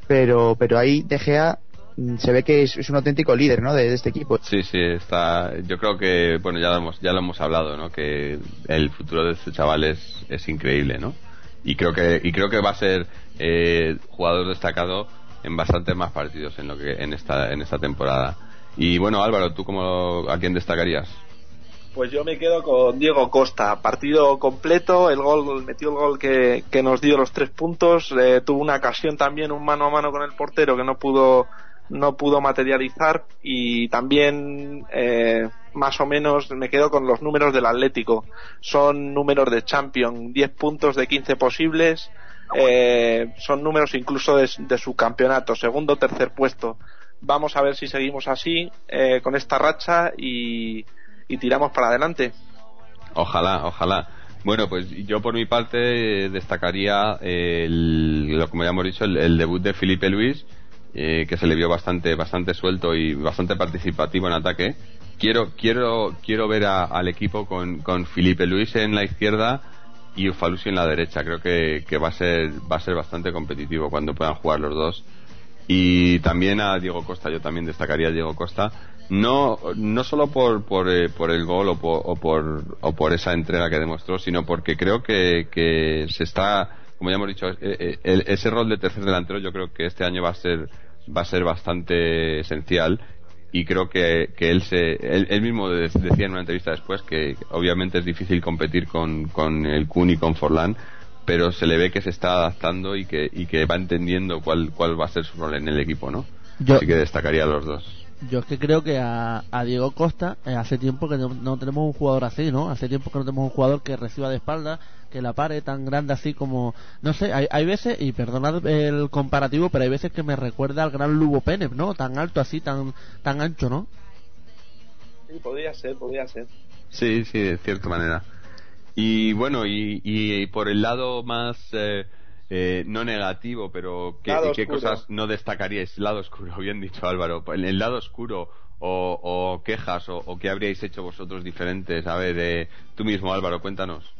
S2: Pero, pero ahí De Gea mm, se ve que es, un auténtico líder, ¿no? De, este equipo.
S1: Sí, sí, está. Yo creo que, bueno, ya lo hemos, ya lo hemos hablado, ¿no? Que el futuro de este chaval es, es increíble, ¿no? Y creo que, y creo que va a ser eh, jugador destacado en bastantes más partidos en lo que en esta en esta temporada. Y bueno, Álvaro, ¿tú cómo, a quién destacarías?
S4: Pues yo me quedo con Diego Costa. Partido completo, el gol, metió el gol que, que nos dio los tres puntos. Eh, tuvo una ocasión también, un mano a mano con el portero que no pudo, no pudo materializar. Y también, eh, más o menos, me quedo con los números del Atlético. Son números de Champion, 10 puntos de 15 posibles. Eh, son números incluso de, su campeonato, segundo, tercer puesto. Vamos a ver si seguimos así, eh, con esta racha y, tiramos para adelante.
S1: Ojalá, ojalá. Bueno, pues yo por mi parte eh, destacaría el, lo como ya hemos dicho, el, debut de Felipe Luis, que se le vio bastante, bastante suelto y bastante participativo en ataque. Quiero, quiero, quiero ver al equipo con, con Felipe Luis en la izquierda y Ufalusi en la derecha. Creo que, que, va a ser va a ser bastante competitivo cuando puedan jugar los dos. Y también a Diego Costa, yo también destacaría a Diego Costa, no no solo por por, eh, por el gol o por, o por o por esa entrega que demostró, sino porque creo que, que se está, como ya hemos dicho, eh, eh, ese rol de tercer delantero yo creo que este año va a ser va a ser bastante esencial y creo que, que él se él, mismo decía en una entrevista después que obviamente es difícil competir con, con el Kun y con Forlán pero se le ve que se está adaptando y que, y que va entendiendo cuál, cuál va a ser su rol en el equipo ¿no? así que destacaría a los dos
S3: yo es que creo que a, Diego Costa eh, hace tiempo que no, tenemos un jugador así, ¿no? Hace tiempo que no tenemos un jugador que reciba de espalda, que la pare tan grande así como... No sé, hay, hay veces, y perdonad el comparativo, pero hay veces que me recuerda al gran Lugo Pérez, ¿no? Tan alto así, tan, tan ancho, ¿no?
S4: Sí, podría ser, podría ser.
S1: Sí, sí, de cierta manera. Y bueno, y, y, por el lado más... Eh, eh, no negativo, pero ¿qué, ¿qué cosas no destacaríais? Lado oscuro, [LAUGHS] bien dicho Álvaro. El lado oscuro o, quejas o, qué habríais hecho vosotros diferentes. A ver, eh, tú mismo Álvaro, cuéntanos.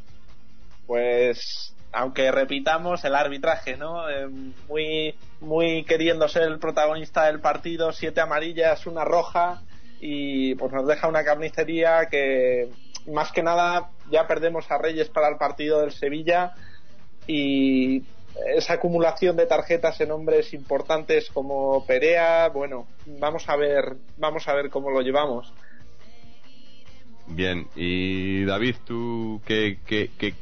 S4: Pues aunque repitamos el arbitraje, ¿no? Eh, muy, muy queriendo ser el protagonista del partido, siete amarillas, una roja y pues nos deja una carnicería que más que nada ya perdemos a Reyes para el partido del Sevilla y esa acumulación de tarjetas en hombres importantes como Perea, bueno, vamos a ver, vamos a ver cómo lo llevamos.
S1: Bien, y David, ¿tú qué, qué, qué,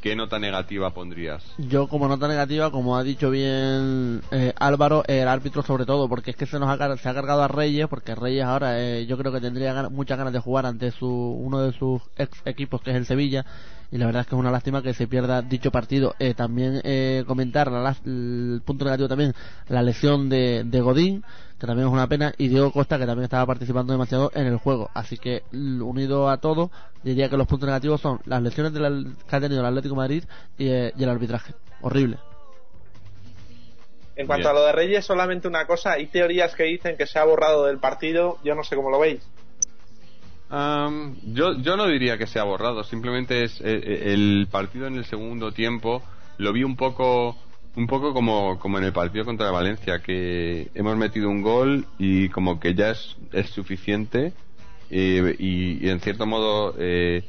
S1: qué nota negativa pondrías?
S3: Yo como nota negativa, como ha dicho bien eh, Álvaro, el árbitro sobre todo, porque es que se nos ha, se ha cargado a Reyes, porque Reyes ahora eh, yo creo que tendría muchas ganas de jugar ante su uno de sus ex equipos que es el Sevilla y la verdad es que es una lástima que se pierda dicho partido. Eh, también eh, comentar el punto negativo también, la lesión de, de, Godín, que también es una pena, y Diego Costa, que también estaba participando demasiado en el juego. Así que, unido a todo, diría que los puntos negativos son las lesiones de la, que ha tenido el Atlético Madrid y, eh, y el arbitraje. Horrible.
S4: En cuanto a lo de Reyes, solamente una cosa, hay teorías que dicen que se ha borrado del partido, yo no sé cómo lo veis
S1: yo, yo no diría que sea borrado, simplemente es eh, eh, el partido en el segundo tiempo lo vi un poco un poco como, como en el partido contra Valencia, que hemos metido un gol y como que ya es, es suficiente y, en cierto modo eh,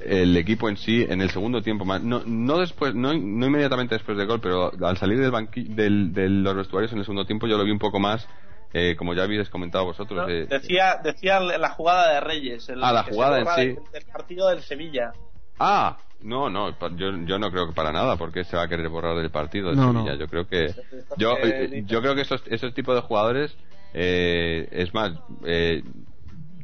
S1: el equipo en sí en el segundo tiempo no, no después no, no inmediatamente después del gol pero al salir del, del de los vestuarios en el segundo tiempo yo lo vi un poco más eh, como ya habéis comentado vosotros.
S4: Eh, decía, decía la jugada de Reyes. El,
S1: ah, la jugada en sí.
S4: El, partido del Sevilla.
S1: Ah, no, no, yo, yo no creo que para nada, porque se va a querer borrar del partido del Sevilla. Yo creo que, yo, yo creo que esos, esos tipos de jugadores, eh, es más,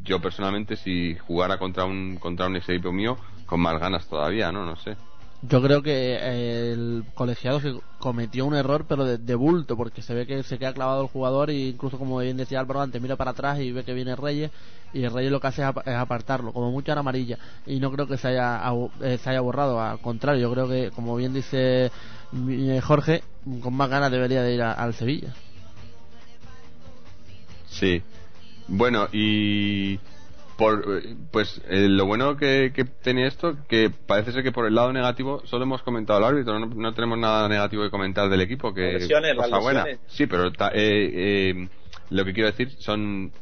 S1: yo personalmente si jugara contra un contra un equipo mío con más ganas todavía, ¿no? No sé.
S3: Yo creo que el colegiado que cometió un error, pero de, bulto, porque se ve que se queda clavado el jugador y incluso como bien decía Álvaro antes, mira para atrás y ve que viene Reyes y el Reyes lo que hace es, apartarlo, como mucho en amarilla y no creo que se haya, eh, se haya borrado, al contrario, yo creo que como bien dice eh, Jorge, con más ganas debería de ir al Sevilla.
S1: Sí. Bueno, y por, pues eh, lo bueno que, que, tenía esto, que parece ser que por el lado negativo solo hemos comentado al árbitro, no, tenemos nada negativo que comentar del equipo, que
S4: lesiones, cosa buena.
S1: Sí, pero eh, eh, lo que quiero decir son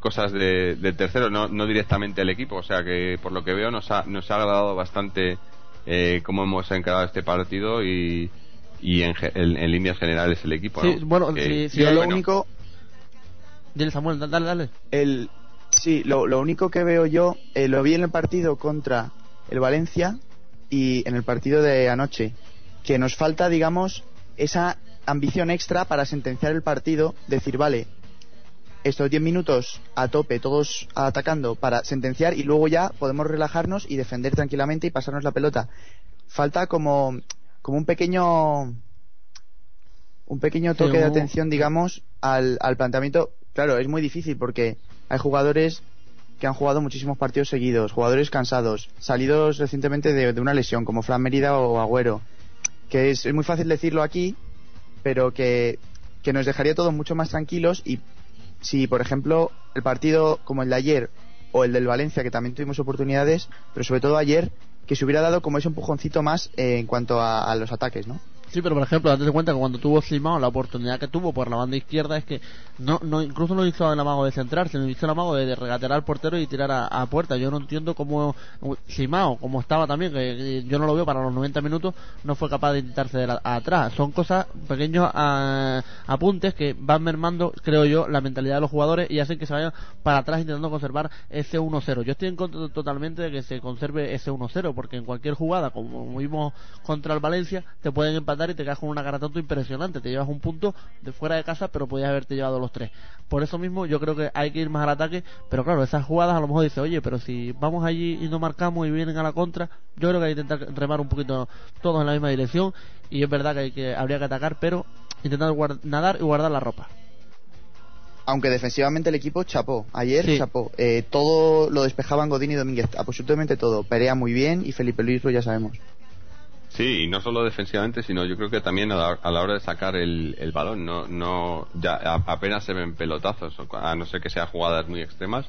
S1: cosas de, del tercero, no, no directamente el equipo, o sea que por lo que veo nos ha, nos ha agradado bastante cómo hemos encarado este partido y, y en, en, líneas generales el equipo.
S3: Sí, bueno, si, lo único... Dile Samuel, dale, dale.
S2: El, Sí, lo, único que veo yo, eh, lo vi en el partido contra el Valencia y en el partido de anoche, que nos falta, digamos, esa ambición extra para sentenciar el partido, decir, vale, estos 10 minutos a tope, todos atacando para sentenciar y luego ya podemos relajarnos y defender tranquilamente y pasarnos la pelota. Falta como, como un pequeño un pequeño toque de atención, digamos, al, al planteamiento. Claro, es muy difícil porque hay jugadores que han jugado muchísimos partidos seguidos, jugadores cansados, salidos recientemente de, una lesión, como Fran Merida o Agüero, que es, muy fácil decirlo aquí, pero que, que nos dejaría todos mucho más tranquilos y si, por ejemplo, el partido como el de ayer o el del Valencia, que también tuvimos oportunidades, pero sobre todo ayer, que se hubiera dado como ese empujoncito más eh, en cuanto a, a los ataques, ¿no?
S3: Sí, pero por ejemplo, date cuenta que cuando tuvo Simao la oportunidad que tuvo por la banda izquierda es que no, no incluso no hizo el amago de centrar, sino hizo el amago de, regatear al portero y tirar a, puerta. Yo no entiendo cómo Simao, como estaba también, que, yo no lo veo para los 90 minutos, no fue capaz de intentarse de atrás. Son cosas, pequeños apuntes que van mermando, creo yo, la mentalidad de los jugadores y hacen que se vayan para atrás intentando conservar ese 1-0. Yo estoy en contra totalmente de que se conserve ese 1-0, porque en cualquier jugada, como vimos contra el Valencia, te pueden empatar y te quedas con una cara tanto impresionante. Te llevas un punto de fuera de casa, pero podías haberte llevado los tres. Por eso mismo yo creo que hay que ir más al ataque, pero claro, esas jugadas a lo mejor dice, oye, pero si vamos allí y no marcamos y vienen a la contra, yo creo que hay que intentar remar un poquito todos en la misma dirección y es verdad que, hay que habría que atacar, pero intentar nadar y guardar la ropa
S2: aunque defensivamente el equipo chapó. Ayer chapó. Eh, todo lo despejaban Godín y Domínguez. Absolutamente todo. Perea muy bien y Felipe Luis lo ya sabemos.
S1: Sí, y no solo defensivamente, sino yo creo que también a la, hora de sacar el, el, balón, no, no, ya apenas se ven pelotazos, a no ser que sean jugadas muy extremas,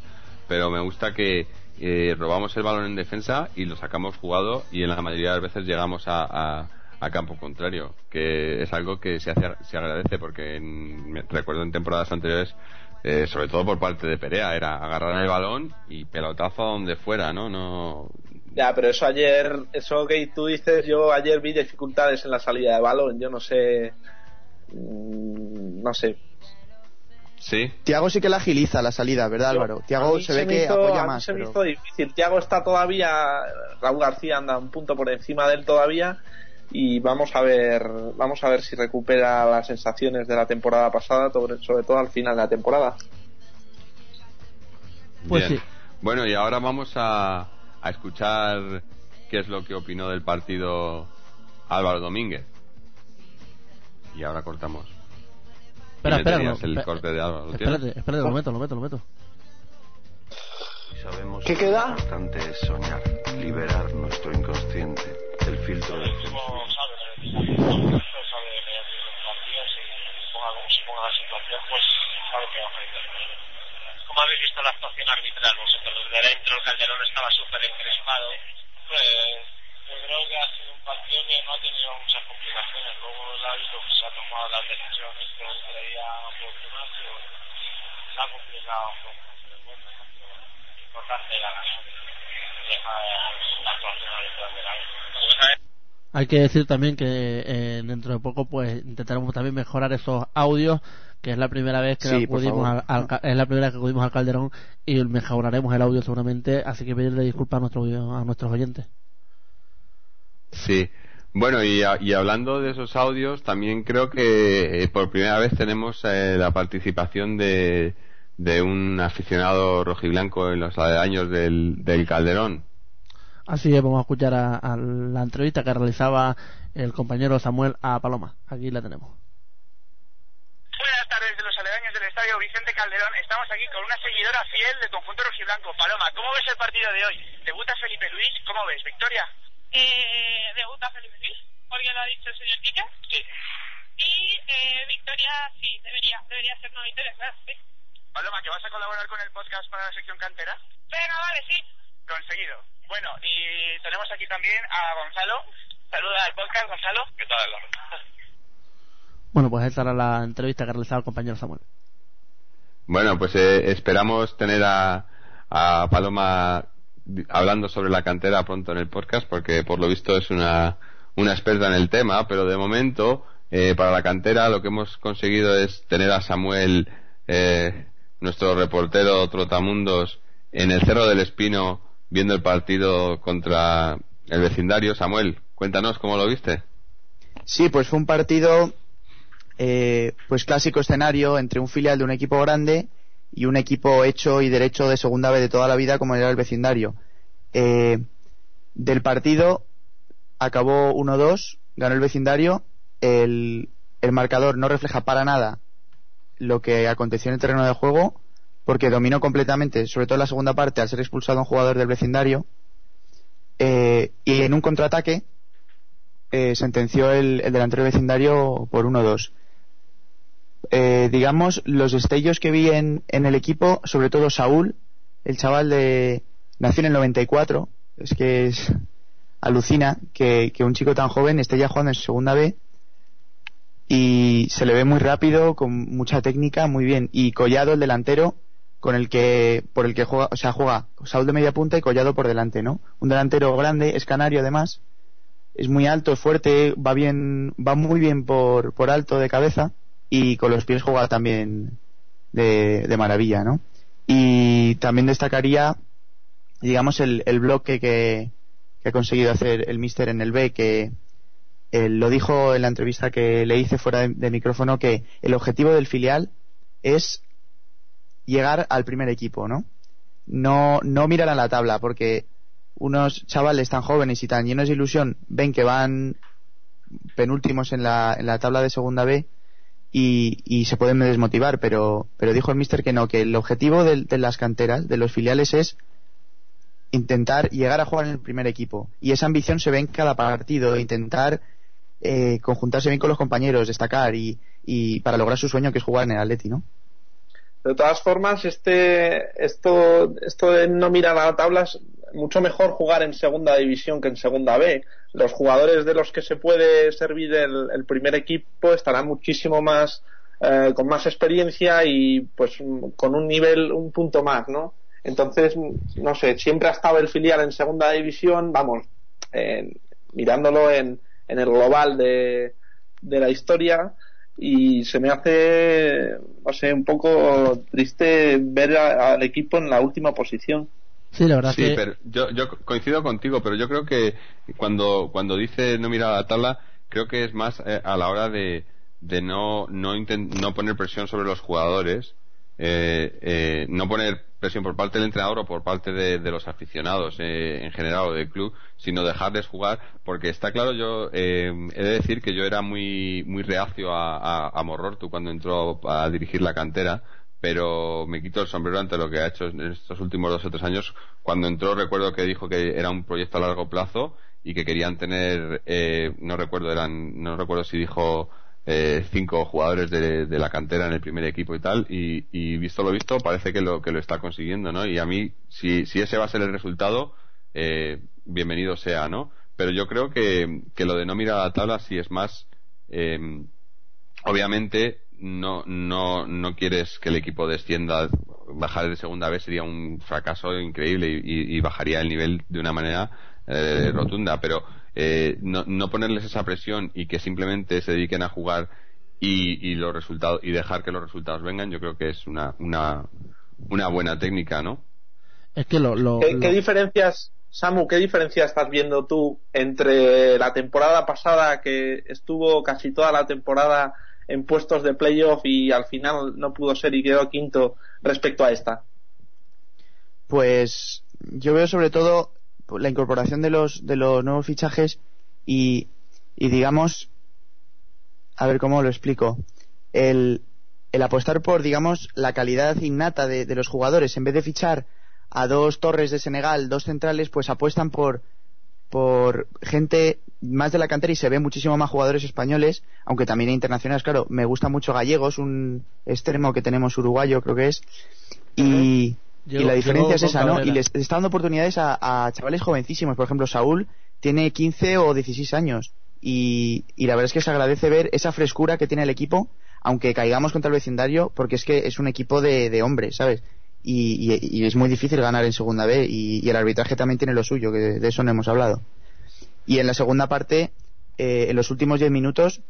S1: pero me gusta que eh, robamos el balón en defensa y lo sacamos jugado y en la mayoría de las veces llegamos a, a, campo contrario, que es algo que se, hace, se agradece porque recuerdo en temporadas anteriores eh, sobre todo por parte de Perea, era agarrar el balón y pelotazo a donde fuera, ¿no? No,
S4: ya, pero eso ayer, eso que tú dices, yo ayer vi dificultades en la salida de balón, yo no sé, mm, no sé.
S1: Sí.
S2: Tiago sí que la agiliza la salida, ¿verdad, Álvaro? Tiago se, ve que apoya más.
S4: se me hizo difícil. Tiago está todavía, Raúl García anda un punto por encima de él todavía y vamos a ver, vamos a ver si recupera las sensaciones de la temporada pasada, sobre, todo al final de la temporada.
S1: Pues sí. Bueno, y ahora vamos a, a escuchar qué es lo que opinó del partido Álvaro Domínguez. Y ahora cortamos.
S3: Espera, espera, no,
S1: el corte de Álvaro.
S3: espérate, espérate, lo meto, lo meto, lo meto.
S5: Sabemos ¿Qué queda? Lo importante es soñar, liberar nuestro inconsciente, el filtro del censo.
S6: ¿Cómo habéis visto la actuación arbitral vosotros? Desde dentro el Calderón estaba súper encrespado.
S7: Pues yo creo que ha sido un partido que no ha tenido muchas complicaciones. Luego el árbitro pues, ha tomado las decisiones que él creía oportunas y se ha complicado un poco. Pero bueno, lo importante era. Deja la actuación arbitral del árbitro.
S3: Hay que decir también que eh, dentro de poco pues intentaremos también mejorar esos audios que es la primera vez que acudimos al, es la primera vez que acudimos al Calderón y mejoraremos el audio seguramente, así que pedirle disculpas a, nuestro, a nuestros oyentes.
S1: Sí. Bueno, y, y, hablando de esos audios, también creo que eh, por primera vez tenemos eh, la participación de, de un aficionado rojiblanco en los años del, del Calderón.
S3: Así es, vamos a escuchar a, a la entrevista que realizaba el compañero Samuel a Paloma. Aquí la tenemos.
S8: Buenas tardes de los aledaños del estadio Vicente Calderón. Estamos aquí con una seguidora fiel del conjunto rojiblanco. Paloma, ¿cómo ves el partido de hoy? ¿Debuta Felipe Luis? ¿Cómo ves? ¿Victoria?
S9: Eh, ¿Debuta Felipe Luis? ¿Porque lo ha dicho el señor Quique?
S8: Sí.
S9: Y eh, Victoria, sí, debería, debería ser una victoria, claro, sí.
S8: Paloma, ¿que vas a colaborar con el podcast para la sección cantera?
S9: Venga, vale, sí.
S8: Conseguido. Bueno, y tenemos aquí también a Gonzalo. Saluda al podcast, Gonzalo.
S6: ¿Qué tal?
S3: Bueno, pues esta era la entrevista que realizaba el compañero Samuel.
S1: Bueno, pues eh, esperamos tener a, a Paloma hablando sobre la cantera pronto en el podcast porque por lo visto es una, una experta en el tema, pero de momento eh, para la cantera lo que hemos conseguido es tener a Samuel, eh, nuestro reportero Trotamundos, en el Cerro del Espino viendo el partido contra el vecindario. Samuel, cuéntanos cómo lo viste.
S2: Sí, pues fue un partido, eh, pues clásico escenario entre un filial de un equipo grande y un equipo hecho y derecho de segunda vez de toda la vida como era el vecindario. Eh, del partido acabó 1-2, ganó el vecindario, el, el marcador no refleja para nada lo que aconteció en el terreno de juego, porque dominó completamente, sobre todo la segunda parte, al ser expulsado un jugador del vecindario, eh, y en un contraataque eh, sentenció el, el delantero vecindario por 1-2. Eh, digamos, los destellos que vi en, en el equipo, sobre todo Saúl, el chaval de nació en el 94, es que es alucina que, que un chico tan joven esté ya jugando en segunda B y se le ve muy rápido, con mucha técnica, muy bien. Y Collado, el delantero, con el que, por el que juega, o sea, juega Saúl de media punta y Collado por delante, ¿no? Un delantero grande, es canario además, es muy alto, es fuerte, va bien, va muy bien por, por alto de cabeza y con los pies juega también de, de maravilla, ¿no? Y también destacaría, digamos, el, el bloque que, que ha conseguido hacer el Mister en el B, que él lo dijo en la entrevista que le hice fuera de micrófono, que el objetivo del filial es llegar al primer equipo, ¿no? No, no mirar a la tabla, porque unos chavales tan jóvenes y tan llenos de ilusión ven que van penúltimos en la, en la tabla de segunda B y, y se pueden desmotivar, pero, pero dijo el mister que no, que el objetivo de, de las canteras, de los filiales es intentar llegar a jugar en el primer equipo. Y esa ambición se ve en cada partido, intentar eh, conjuntarse bien con los compañeros, destacar y, y para lograr su sueño que es jugar en el Atleti, ¿no?
S4: De todas formas, este, esto, esto de no mirar a la tabla es mucho mejor jugar en segunda división que en segunda B. Los jugadores de los que se puede servir el, el primer equipo estarán muchísimo más, eh, con más experiencia y pues con un nivel, un punto más, ¿no? Entonces, no sé, siempre ha estado el filial en segunda división, vamos, eh, mirándolo en, en el global de, de la historia, y se me hace, no sé, un poco triste ver a- al equipo en la última posición.
S3: Sí, la verdad
S1: Sí,
S3: que
S1: pero yo, yo coincido contigo, pero yo creo que cuando, cuando dice no mirar a la tabla, creo que es más eh, a la hora de, de no, no, inten- no poner presión sobre los jugadores, eh, eh, no poner presión por parte del entrenador o por parte de, los aficionados eh, en general o del club, sino dejarles jugar, porque está claro, yo eh, he de decir que yo era muy, muy reacio a, a, Morortu cuando entró a dirigir la cantera, pero me quito el sombrero ante lo que ha hecho en estos últimos dos o tres años. Cuando entró recuerdo que dijo que era un proyecto a largo plazo y que querían tener, eh, no recuerdo, eran, no recuerdo si dijo eh, cinco jugadores de, la cantera en el primer equipo y tal, y, y visto lo visto parece que lo que lo está consiguiendo, ¿no? Y a mí, si, si ese va a ser el resultado, eh, bienvenido sea, ¿no? Pero yo creo que, que lo de no mirar a la tabla sí es más, eh, obviamente no, no, no quieres que el equipo descienda, bajar de segunda vez sería un fracaso increíble y, y- y bajaría el nivel de una manera eh, rotunda, pero eh, no, no ponerles esa presión y que simplemente se dediquen a jugar y, y los resultados y dejar que los resultados vengan, yo creo que es una, una, una buena técnica, ¿no?
S3: es que lo, lo-
S4: ¿Qué,
S3: lo-
S4: qué diferencias, Samu, qué diferencia estás viendo tú entre la temporada pasada que estuvo casi toda la temporada en puestos de playoff y al final no pudo ser y quedó quinto respecto a esta.
S2: Pues yo veo sobre todo la incorporación de los de los nuevos fichajes y, y digamos a ver cómo lo explico el, el apostar por digamos la calidad innata de, de los jugadores en vez de fichar a dos torres de Senegal dos centrales pues apuestan por por gente más de la cantera y se ve muchísimo más jugadores españoles, aunque también internacionales, claro, me gusta mucho Gallegos, un extremo que tenemos uruguayo creo que es, y, y la diferencia es esa, ¿no? Y les está dando oportunidades a, a, chavales jovencísimos. Por ejemplo, Saúl tiene 15 o 16 años. Y, y, la verdad es que se agradece ver esa frescura que tiene el equipo, aunque caigamos contra el vecindario, porque es que es un equipo de, de hombres, ¿sabes? Y, y, y, es muy difícil ganar en segunda B. Y, el arbitraje también tiene lo suyo, que de, de, eso no hemos hablado. Y en la segunda parte, eh, en los últimos 10 minutos,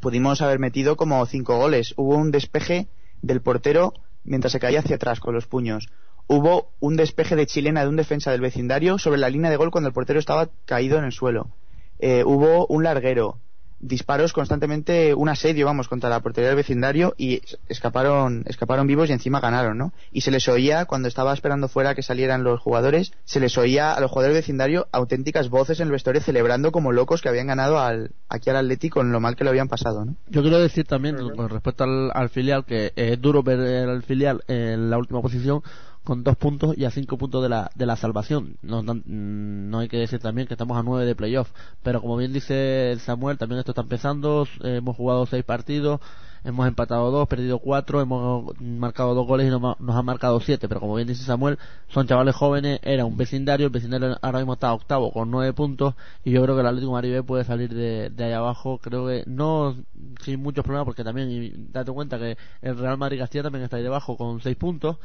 S2: pudimos haber metido como 5 goles. Hubo un despeje del portero mientras se caía hacia atrás con los puños. Hubo un despeje de chilena de un defensa del vecindario sobre la línea de gol cuando el portero estaba caído en el suelo. Eh, hubo un larguero, disparos constantemente, un asedio, vamos, contra la portería del vecindario y escaparon, escaparon vivos y encima ganaron, ¿no? Y se les oía, cuando estaba esperando fuera que salieran los jugadores, se les oía a los jugadores del vecindario auténticas voces en el vestuario celebrando como locos que habían ganado al, aquí al Atleti con lo mal que lo habían pasado, ¿no?
S3: Yo quiero decir también, con respecto al, al filial, que es duro ver al filial en la última posición con dos puntos y a cinco puntos de la, de la salvación. No, no, no, hay que decir también que estamos a nueve de playoff, pero como bien dice Samuel, también esto está empezando, eh, hemos jugado seis partidos, hemos empatado dos, perdido cuatro, hemos marcado dos goles y nos, nos han marcado siete, pero como bien dice Samuel, son chavales jóvenes, era un vecindario, el vecindario ahora mismo está octavo con nueve puntos y yo creo que el Atlético Maribé puede salir de, de ahí abajo, creo que no sin muchos problemas porque también, y date cuenta que el Real Madrid Castilla también está ahí debajo con seis puntos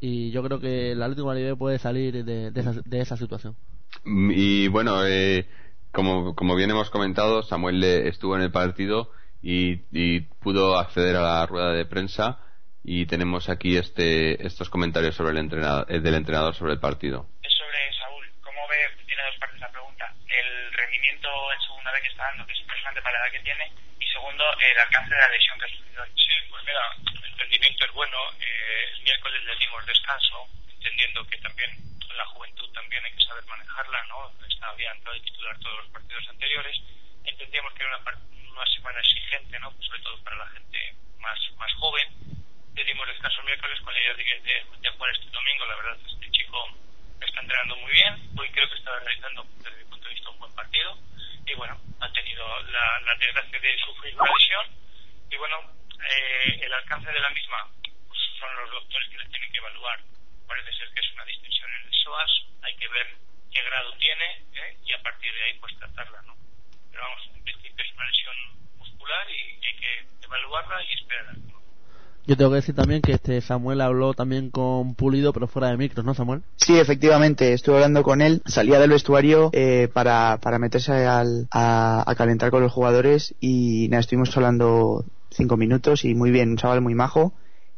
S3: y yo creo que el Atlético de Madrid puede salir de, de, esa, de esa situación.
S1: Y bueno, eh, como, como bien hemos comentado, Samuel estuvo en el partido y, y, pudo acceder a la rueda de prensa y tenemos aquí este, estos comentarios sobre el entrenador, del entrenador sobre el partido.
S8: Es sobre Saúl. ¿Cómo ve? Tiene dos partes la pregunta. El rendimiento en segunda vez que está dando, que es impresionante para la edad que tiene, segundo, el alcance de la lesión que ha sufrido.
S7: Sí, pues mira, el rendimiento es bueno. Eh, el miércoles le dimos descanso, entendiendo que también la juventud también hay que saber manejarla, ¿no? Está, había entrado titular todos los partidos anteriores. Entendíamos que era una, una semana exigente, ¿no? Sobre todo para la gente más, más joven. Le dimos descanso el miércoles con la idea de, de, de jugar este domingo. La verdad, este chico está entrenando muy bien. Hoy creo que está realizando, desde mi punto de vista, un buen partido. Y bueno, ha tenido la, la desgracia de sufrir una lesión. Y bueno, eh, el alcance de la misma pues son los doctores que la tienen que evaluar. Parece ser que es una distensión en el psoas, hay que ver qué grado tiene ¿eh? y a partir de ahí pues tratarla, ¿no? Pero vamos, en principio es una lesión muscular y, hay que evaluarla y esperar.
S3: Yo tengo que decir también que este Samuel habló también con Pulido, pero fuera de micros, ¿no, Samuel?
S2: Sí, efectivamente, estuve hablando con él, salía del vestuario eh, para, para meterse al, a, calentar con los jugadores y nada, estuvimos hablando cinco minutos y muy bien, un chaval muy majo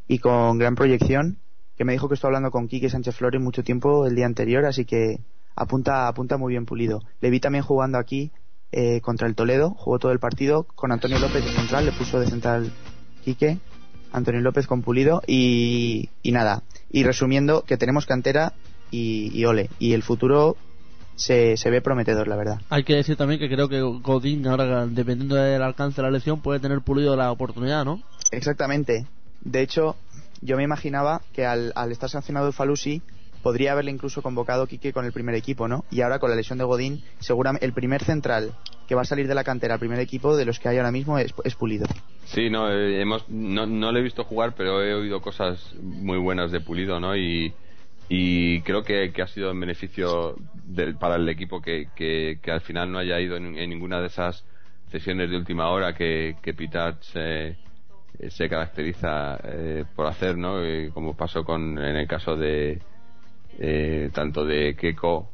S2: y con gran proyección, que me dijo que estuvo hablando con Quique Sánchez Flores mucho tiempo el día anterior, así que apunta, apunta muy bien Pulido. Le vi también jugando aquí eh, contra el Toledo, jugó todo el partido con Antonio López de central, le puso de central Quique Antonio López con Pulido y, y nada. Y resumiendo, que tenemos cantera y, y ole. Y el futuro se, se, ve prometedor, la verdad.
S3: Hay que decir también que creo que Godín, ahora dependiendo del alcance de la lesión, puede tener pulido la oportunidad, ¿no?
S2: Exactamente. De hecho, yo me imaginaba que al, al estar sancionado el Falusi, podría haberle incluso convocado Quique con el primer equipo, ¿no? Y ahora con la lesión de Godín, seguramente el primer central que va a salir de la cantera al primer equipo de los que hay ahora mismo es, es Pulido.
S1: Sí, no, eh, hemos, no, no le he visto jugar, pero he oído cosas muy buenas de Pulido, ¿no? Y, y creo que, que ha sido en beneficio de, para el equipo que, que, al final no haya ido en, ninguna de esas sesiones de última hora que, que se, se caracteriza eh, por hacer, ¿no? Eh, como pasó con en el caso de eh, tanto de Keiko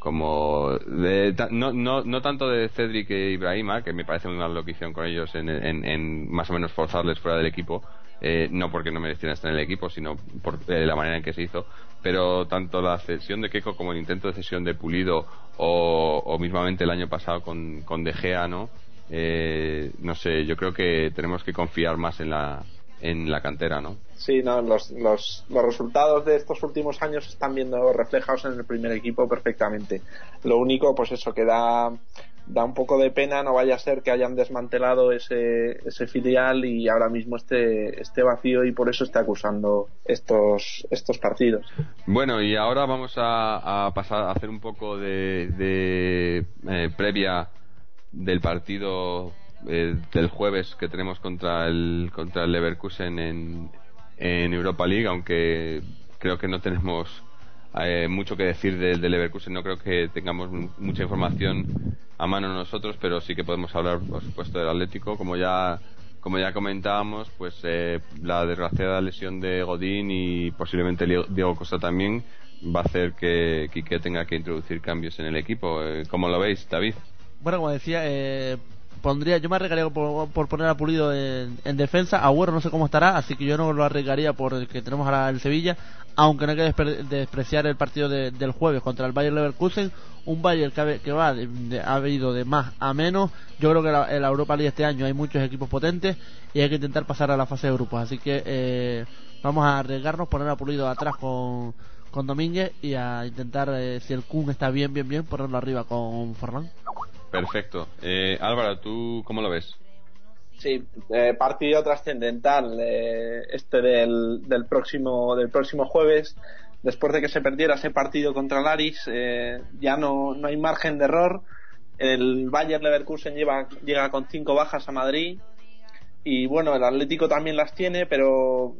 S1: como de, no, no, no tanto de Cedric e Ibrahima, que me parece muy mal con ellos en, en, en más o menos forzarles fuera del equipo, eh, no porque no merecieran estar en el equipo, sino por eh, la manera en que se hizo, pero tanto la cesión de Keiko como el intento de cesión de Pulido o, o mismamente el año pasado con, con De Gea, ¿no? eh, no sé, yo creo que tenemos que confiar más en la, en la cantera, ¿no?
S4: Sí, no, los, los, los resultados de estos últimos años están viendo reflejados en el primer equipo perfectamente. Lo único, pues eso, que da, da un poco de pena, no vaya a ser que hayan desmantelado ese, ese filial y ahora mismo esté, esté vacío y por eso esté acusando estos, estos partidos.
S1: Bueno, y ahora vamos a, a pasar a hacer un poco de, de eh, previa del partido eh, del jueves que tenemos contra el contra el Leverkusen en, en Europa League, aunque creo que no tenemos eh, mucho que decir del, del Leverkusen, no creo que tengamos mucha información a mano nosotros, pero sí que podemos hablar, por supuesto, del Atlético, como ya como ya comentábamos, pues eh, la desgraciada lesión de Godín y posiblemente Diego Costa también va a hacer que Quique tenga que introducir cambios en el equipo. Eh, ¿Cómo lo veis, David?
S3: Bueno, como decía, eh, pondría, yo me arriesgaría por, poner a Pulido en, en, defensa. Agüero no sé cómo estará, así que yo no lo arriesgaría por el que tenemos ahora el Sevilla, aunque no hay que despreciar el partido de, del jueves contra el Bayern Leverkusen. Un Bayern que, que va, de, ha ido de más a menos. Yo creo que la, en la Europa League este año hay muchos equipos potentes y hay que intentar pasar a la fase de grupos. Así que eh, vamos a arriesgarnos, poner a Pulido atrás con, con Domínguez y a intentar, eh, si el Kun está bien, bien, bien, ponerlo arriba con Forlán.
S1: Perfecto. Eh, Álvaro, ¿tú cómo lo ves?
S4: Sí, eh, partido trascendental eh, este del, del, próximo del próximo jueves. Después de que se perdiera ese partido contra el Aris, eh, ya no, no hay margen de error. El Bayern Leverkusen lleva, llega con cinco bajas a Madrid y bueno, el Atlético también las tiene, pero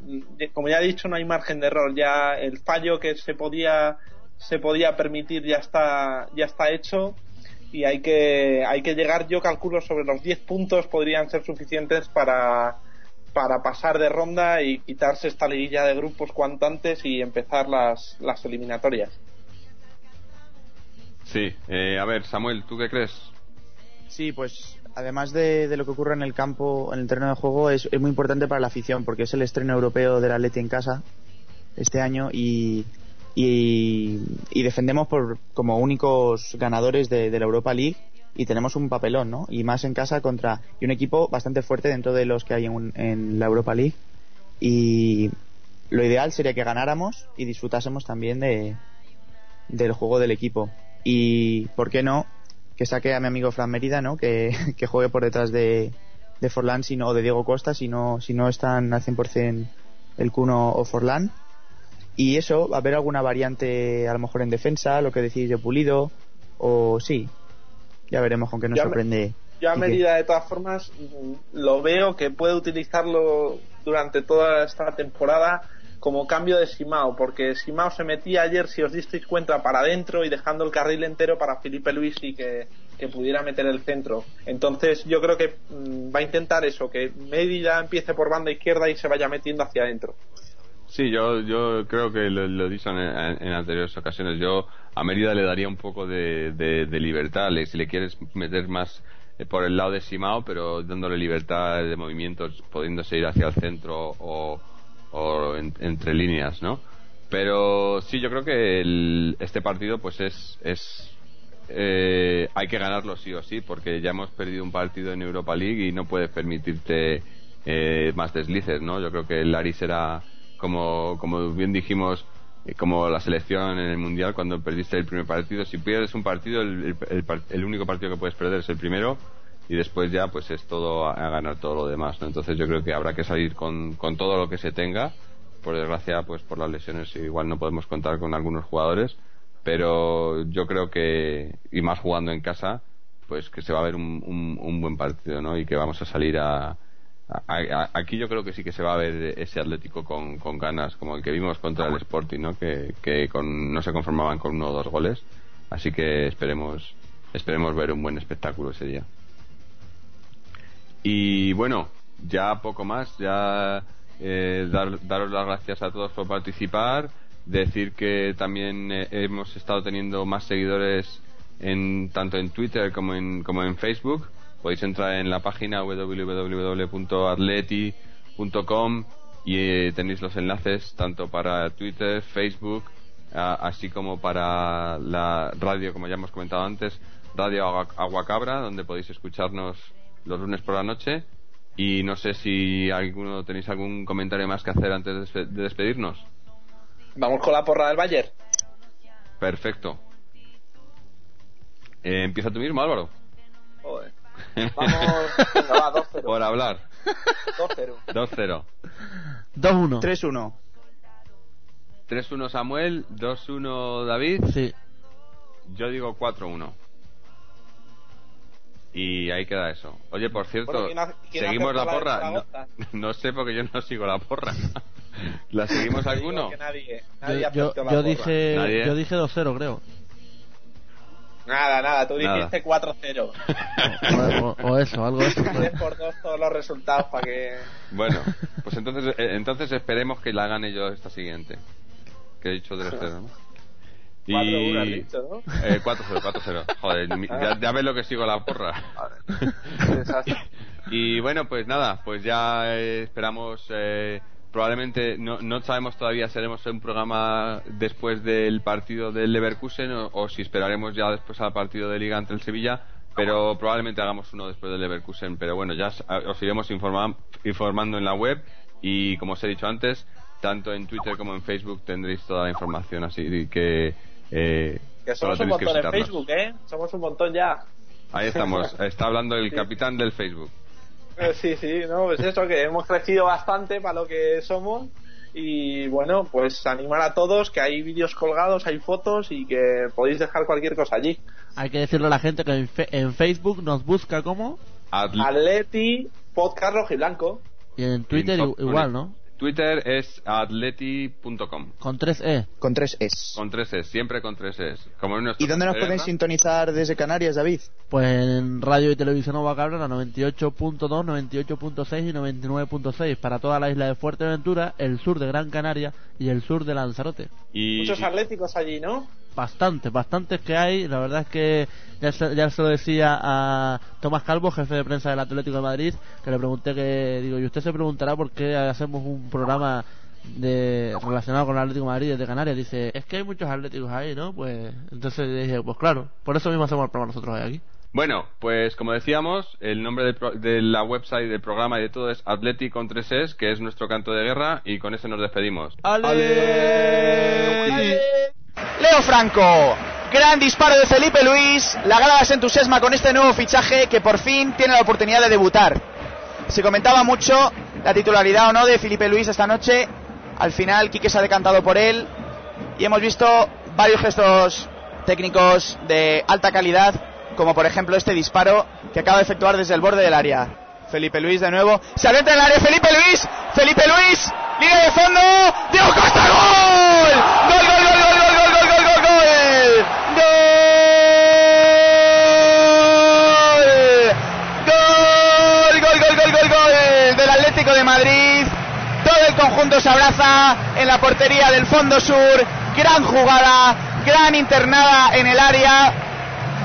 S4: como ya he dicho, no hay margen de error. Ya el fallo que se podía se podía permitir ya está ya está hecho y hay que, hay que llegar, yo calculo, sobre los 10 puntos podrían ser suficientes para, para pasar de ronda y quitarse esta liguilla de grupos cuanto antes y empezar las, las eliminatorias.
S1: Sí, eh, a ver, Samuel, ¿tú qué crees?
S2: Sí, pues además de, de, lo que ocurre en el campo, en el terreno de juego, es, es, muy importante para la afición porque es el estreno europeo del Atleti en casa este año y, y, y defendemos por, como únicos ganadores de, la Europa League y tenemos un papelón, ¿no? Y más en casa contra y un equipo bastante fuerte dentro de los que hay en, en la Europa League y lo ideal sería que ganáramos y disfrutásemos también de del juego del equipo y por qué no que saque a mi amigo Fran Mérida, ¿no? Que, [LAUGHS] que juegue por detrás de, de Forlán sino, o de Diego Costa si no, si no están al 100% el Cuno o Forlán y eso, va a haber alguna variante a lo mejor en defensa, lo que decís de Pulido, o sí, ya veremos con qué nos sorprende.
S4: Me, yo a medida de todas formas lo veo que puede utilizarlo durante toda esta temporada como cambio de Simao, porque Simao se metía ayer, si os disteis cuenta, para adentro y dejando el carril entero para Felipe Luis y que, que pudiera meter el centro. Entonces yo creo que mmm, va a intentar eso, que Medida empiece por banda izquierda y se vaya metiendo hacia adentro.
S1: Sí, yo, yo creo que lo, lo he dicho en, en, anteriores ocasiones. Yo a Mérida le daría un poco de, de, de libertad. Le, si le quieres meter más eh, por el lado de Simao, pero dándole libertad de movimientos, pudiéndose ir hacia el centro o, o en, entre líneas, ¿no? Pero sí, yo creo que el, este partido, pues es, es eh, hay que ganarlo sí o sí, porque ya hemos perdido un partido en Europa League y no puedes permitirte eh, más deslices, ¿no? Yo creo que el Ari será como, como bien dijimos, eh, como la selección en el mundial cuando perdiste el primer partido. Si pierdes un partido, el, el, único partido que puedes perder es el primero y después ya pues es todo a, a ganar todo lo demás. ¿no? Entonces yo creo que habrá que salir con, con todo lo que se tenga. Por desgracia, pues por las lesiones igual no podemos contar con algunos jugadores, pero yo creo que, y más jugando en casa, pues que se va a ver un, un, un buen partido, ¿no? Y que vamos a salir a, aquí yo creo que sí que se va a ver ese Atlético con, con ganas, como el que vimos contra el Sporting, ¿no? Que, que con, no se conformaban con uno o dos goles. Así que esperemos, esperemos ver un buen espectáculo ese día. Y bueno, ya poco más, ya eh, dar, daros las gracias a todos por participar, decir que también eh, hemos estado teniendo más seguidores en tanto en Twitter como en, como en Facebook podéis entrar en la página www.atleti.com y eh, tenéis los enlaces tanto para Twitter, Facebook, a, así como para la radio, como ya hemos comentado antes, Radio Aguacabra, donde podéis escucharnos los lunes por la noche. Y no sé si alguno tenéis algún comentario más que hacer antes de despe- de despedirnos.
S4: Vamos con la porra del Bayern.
S1: Perfecto. Eh, empieza tú mismo, Álvaro.
S4: Joder. [LAUGHS] Vamos, venga, va, 2-0.
S1: Por hablar.
S4: 2-0.
S1: 2-0.
S3: 2-1.
S2: 3-1.
S1: 3-1 Samuel, 2-1 David.
S3: Sí.
S1: Yo digo 4-1. Y ahí queda eso. Oye, por cierto,
S4: Bueno, ¿quién hace- quién
S1: ¿seguimos la porra? No, no sé porque yo no sigo la porra. ¿La seguimos alguno?
S4: Nadie,
S3: Yo,
S4: nadie
S3: yo,
S4: la
S3: yo
S4: porra.
S3: dije,
S1: Nadie.
S3: yo dije 2-0, creo.
S4: Nada, nada, tú
S1: Nada.
S4: dijiste 4-0.
S3: O, [LAUGHS] o- o eso, algo de eso. fue.
S4: 3 por 2 todos los resultados para que...
S1: Bueno, pues entonces eh, entonces esperemos que la gane yo esta siguiente. Que he dicho 3-0, ¿no? [LAUGHS]
S4: 4-1 has dicho, ¿no?
S1: Eh, 4-0, 4-0. Joder, mi- ya, ya ves lo que sigo la porra. [LAUGHS]
S4: Desastre.
S1: Y bueno, pues nada, pues ya eh, esperamos. eh, probablemente no, no sabemos todavía si haremos un programa después del partido del Leverkusen o, o si esperaremos ya después al partido de Liga ante el Sevilla. Pero probablemente hagamos uno después del Leverkusen. Pero bueno, ya os, os iremos informa- informando en la web. Y como os he dicho antes, tanto en Twitter como en Facebook tendréis toda la información. Así que. Eh,
S4: Que somos un montón en. Facebook, ¿eh? Somos un montón ya.
S1: Ahí estamos. [LAUGHS] Está hablando el capitán del Facebook.
S4: Eh, Sí, sí, no, pues eso, que hemos crecido bastante para lo que somos. Y bueno, pues animar a todos que hay vídeos colgados, hay fotos y que podéis dejar cualquier cosa allí.
S3: Hay que decirle a la gente que en, fe- en Facebook nos busca como
S1: Atl-
S4: Atleti, podcast rojo y blanco.
S3: y en Twitter
S1: en
S3: igual, ¿no?
S1: Twitter es atleti.com.
S3: Con 3E.
S2: Con 3 es.
S1: Con tres es, siempre con tres es. Como en
S2: ¿Y dónde nos pueden sintonizar desde Canarias, David?
S3: Pues en radio y televisión Nova Cabra, la 98.2, 98.6 y 99.6 para toda la isla de Fuerteventura, el sur de Gran Canaria y el sur de Lanzarote.
S1: Y,
S4: Muchos atléticos allí, ¿no?
S3: Bastantes, bastantes que hay. La verdad es que ya se, ya se lo decía a Tomás Calvo, jefe de prensa del Atlético de Madrid, que le pregunté que, digo, y usted se preguntará por qué hacemos un programa de relacionado con el Atlético de Madrid desde Canarias. Dice, es que hay muchos atléticos ahí, ¿no? Pues entonces dije, pues claro, por eso mismo hacemos el programa nosotros hoy aquí.
S1: Bueno, pues como decíamos, el nombre del pro- de la website del programa y de todo es Atleti con tres es, que es nuestro canto de guerra, y con eso nos despedimos.
S2: Leo Franco. Gran disparo de Felipe Luis. La grada se entusiasma con este nuevo fichaje que por fin tiene la oportunidad de debutar. Se comentaba mucho la titularidad o no de Felipe Luis esta noche. Al final, Quique se ha decantado por él. Y hemos visto varios gestos técnicos de alta calidad, como por ejemplo este disparo que acaba de efectuar desde el borde del área. Felipe Luis de nuevo. Se adentra en el área Felipe Luis. Felipe Luis. Línea de fondo. Diego Costa. Gol. Atlético de Madrid. Todo el conjunto se abraza en la portería del fondo sur. Gran jugada, gran internada en el área,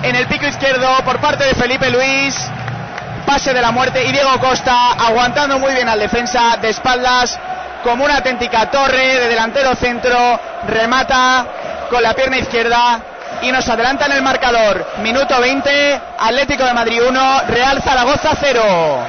S2: en el pico izquierdo por parte de Felipe Luis. Pase de la muerte y Diego Costa aguantando muy bien al defensa de espaldas como una auténtica torre de delantero centro. Remata con la pierna izquierda y nos adelanta en el marcador. Minuto 20, Atlético de Madrid 1, Real Zaragoza 0.